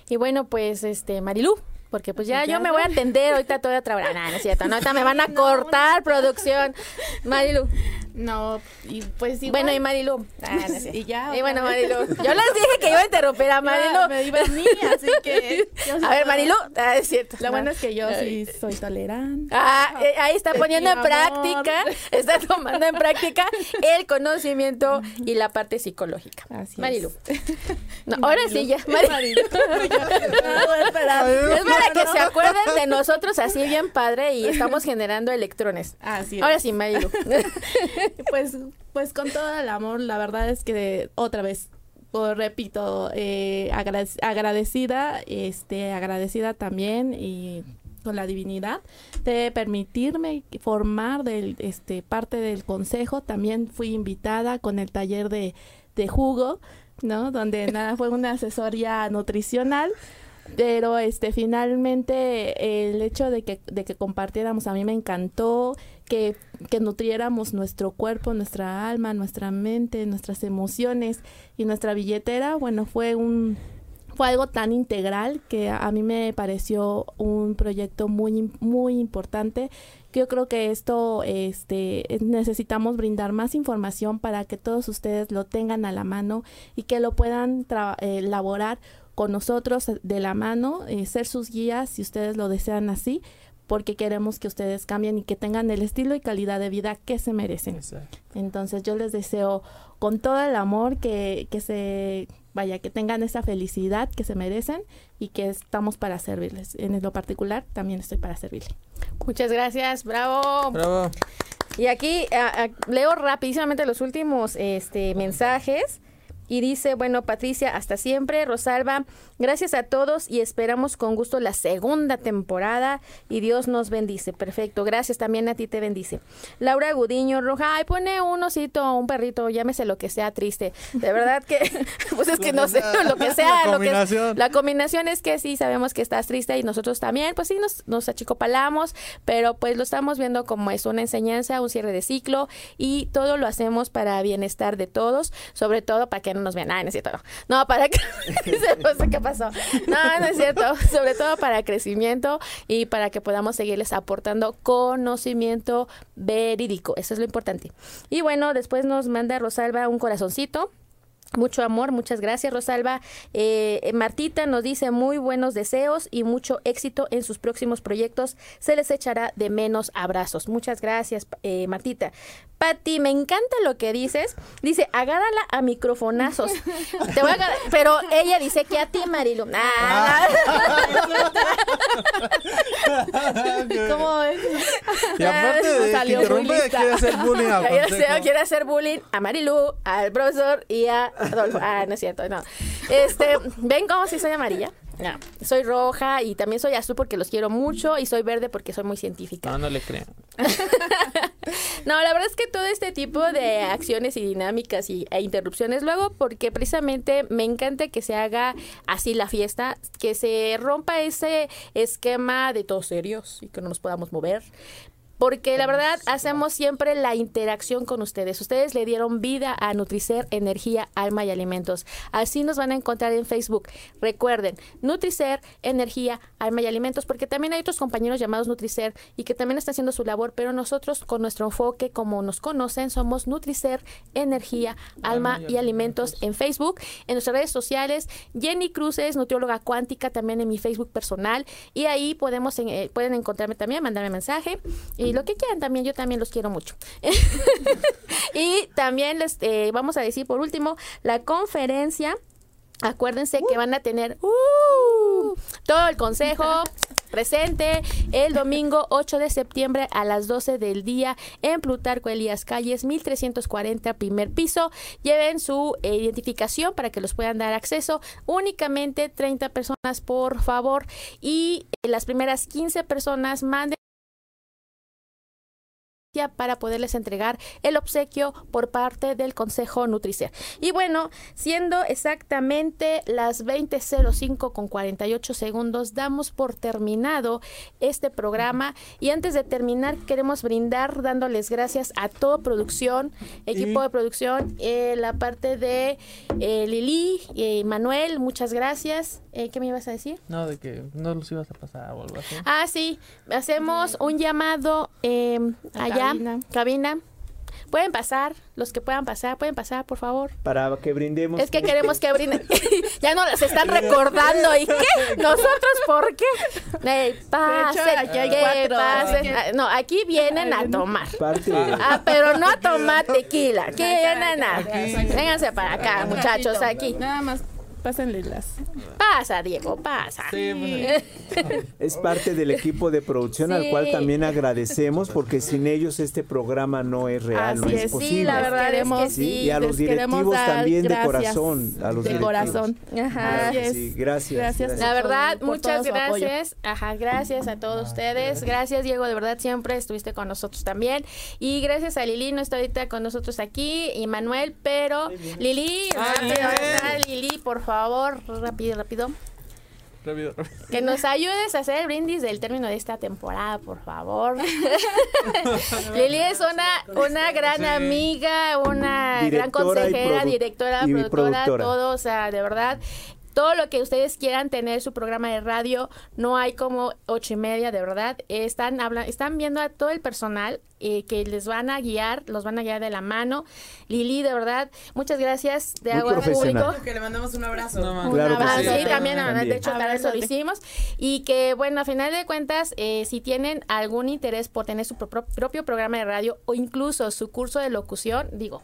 Y bueno, pues, este, Marilú, porque pues ya, yo me voy a atender, ahorita te voy a trabajar. No, no es cierto, no, ahorita me van a cortar producción. Marilu. No, y pues igual. Bueno, y Marilu. Ah, no y ya. Y bueno. Marilu. Yo les dije que iba a interrumpir a Marilu. Me iba a así que. A ver. Marilu. Ah, es cierto. Lo No. bueno es que yo sí soy tolerante. Ah, eh, ahí está poniendo en práctica, está tomando en práctica el conocimiento y la parte psicológica. Así es. Marilu. Ahora sí ya. Marilu. Espera. Es para que se acuerden de nosotros así bien padre y estamos generando electrones. Así es. Ahora sí, Marilu. Pues, pues con todo el amor, la verdad es que otra vez, pues, repito, eh, agrade- agradecida, este, agradecida también y con la divinidad de permitirme formar del, este, parte del consejo. También fui invitada con el taller de, de jugo, ¿no? Donde nada fue una asesoría nutricional. Pero este finalmente el hecho de que, de que compartiéramos a mí me encantó, que, nutriéramos nuestro cuerpo, nuestra alma, nuestra mente, nuestras emociones y nuestra billetera, bueno, fue un fue algo tan integral que a mí me pareció un proyecto muy muy importante. Yo creo que esto este necesitamos brindar más información para que todos ustedes lo tengan a la mano y que lo puedan eh, elaborar con nosotros de la mano, eh, ser sus guías si ustedes lo desean así, porque queremos que ustedes cambien y que tengan el estilo y calidad de vida que se merecen. Exacto. Entonces yo les deseo con todo el amor que, que se vaya, que tengan esa felicidad que se merecen y que estamos para servirles. En lo particular también estoy para servirles. Muchas gracias, bravo. Bravo. Y aquí a- a- leo rapidísimamente los últimos este, mensajes. Y dice, bueno, Patricia, hasta siempre. Rosalba, gracias a todos y esperamos con gusto la segunda temporada. Y Dios nos bendice. Perfecto. Gracias también a ti te bendice. Laura Gudiño Roja, ay, pone un osito, un perrito, llámese lo que sea triste. De verdad que, pues es que no sé, lo que sea. La lo que- combinación. la combinación es que sí sabemos que estás triste y nosotros también, pues sí, nos, nos achicopalamos, pero pues lo estamos viendo como es una enseñanza, un cierre de ciclo y todo lo hacemos para bienestar de todos, sobre todo para que no nos vean. Ah, no es cierto, no. Para no sé qué pasó. No, no es cierto. Sobre todo para crecimiento y para que podamos seguirles aportando conocimiento verídico. Eso es lo importante. Y bueno, después nos manda Rosalba un corazoncito. Mucho amor, muchas gracias Rosalba. Eh, Martita nos dice muy buenos deseos y mucho éxito en sus próximos proyectos. Se les echará de menos abrazos. Muchas gracias, eh, Martita. Pati, me encanta lo que dices. Dice, agárrala a microfonazos. Te voy a agarrar- Pero ella dice que a ti, Marilu. Ah, ¿Cómo es? Y aparte de que interrumpe, quiere hacer bullying hacer, quiere hacer bullying a Marilu, al profesor y a Adolfo. Ah, no es cierto, no. Este, ¿ven cómo sí soy amarilla? No, soy roja y también soy azul porque los quiero mucho y soy verde porque soy muy científica. No, no le creo. No, la verdad es que todo este tipo de acciones y dinámicas y, e interrupciones luego porque precisamente me encanta que se haga así la fiesta, que se rompa ese esquema de todos serios y que no nos podamos mover. Porque la verdad hacemos siempre la interacción con ustedes. Ustedes le dieron vida a Nutricer, Energía, Alma y Alimentos. Así nos van a encontrar en Facebook. Recuerden, Nutricer, Energía, Alma y Alimentos, porque también hay otros compañeros llamados Nutricer y que también están haciendo su labor, pero nosotros con nuestro enfoque, como nos conocen, somos Nutricer, Energía, Alma y Alimentos en Facebook, en nuestras redes sociales. Jenny Cruces, nutrióloga cuántica, también en mi Facebook personal. Y ahí podemos eh, pueden encontrarme también, mandarme mensaje y lo que quieran también. Yo también los quiero mucho. y también les eh, vamos a decir por último la conferencia. Acuérdense que van a tener uh, todo el consejo. presente el domingo 8 de septiembre a las 12 del día en Plutarco Elías Calles 1340 primer piso. Lleven su eh, identificación para que los puedan dar acceso. Únicamente 30 personas, por favor. Y eh, las primeras 15 personas manden para poderles entregar el obsequio por parte del Consejo Nutricia. Y bueno, siendo exactamente las 20.05 con 48 segundos, damos por terminado este programa y antes de terminar queremos brindar dándoles gracias a toda producción, equipo de producción, eh, la parte de eh, Lili y Manuel, muchas gracias. Eh, ¿Qué me ibas a decir? No, de que no los ibas a pasar o algo así. Ah, sí, hacemos un llamado eh, allá, cabina. cabina. Pueden pasar, los que puedan pasar, pueden pasar, por favor. Para que brindemos. Es que queremos que brinden. ya no las están recordando. ¿Y qué? ¿Nosotros por qué? Eh, pasen, aquí hay que cuatro, pasen. que- Ah, No, aquí vienen a tomar. Parte. Ah, pero no a tomar tequila. Aquí vienen a... Aquí. Vénganse para acá, muchachos, aquí. Nada más pásenle las. Pasa, Diego, pasa. Sí, bueno, Es parte del equipo de producción al cual también agradecemos porque sin ellos este programa no es real, no es es, sí, posible. Sí, la verdad es que Queremos- sí. y a los directivos también de gracias corazón, a los de directivos. corazón. Ajá. Es. Sí, gracias. Gracias. La verdad, por muchas gracias. Ajá, gracias a todos ustedes. Gracias, Diego, de verdad siempre estuviste con nosotros también. Y gracias a Lili, no está ahorita con nosotros aquí, y Manuel, pero Lili, Ah. Lili, por favor, rápido, rápido. rápido, rápido. Que nos ayudes a hacer el brindis del término de esta temporada, por favor. Lili es una, una gran Sí. amiga, una gran Directora consejera, directora, y productora, productora. todo, o sea, de verdad. Todo lo que ustedes quieran tener su programa de radio, no hay como ocho y media, de verdad. Están hablan, están viendo a todo el personal eh, que les van a guiar, los van a guiar de la mano. Lili, de verdad, muchas gracias de Muy agua público. Que le mandamos un abrazo. No, man. Claro que Ah, sí. sí, también, de hecho, para eso lo hicimos. Y que, bueno, a final de cuentas, eh, si tienen algún interés por tener su pro- propio programa de radio o incluso su curso de locución, digo,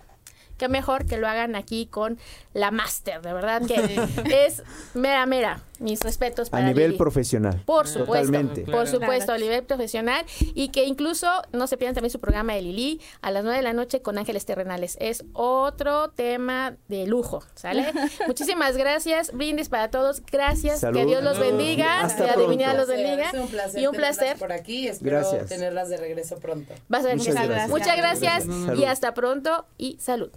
qué mejor que lo hagan aquí con la máster, de verdad que es mera, mera. Mis respetos A para nivel Lili. profesional. Por supuesto, Totalmente. por supuesto, a nivel profesional y que incluso no se pierdan también su programa de Lili a las 9 de la noche con Ángeles Terrenales. Es otro tema de lujo, ¿sale? Muchísimas gracias, brindis para todos, gracias, Salud. que Dios los bendiga, Hasta que la divinidad los bendiga Es un placer. y un placer. por aquí. Espero Gracias. tenerlas de regreso pronto. Vas a ver Muchas gracias. Muchas gracias Salud. y hasta pronto y salud.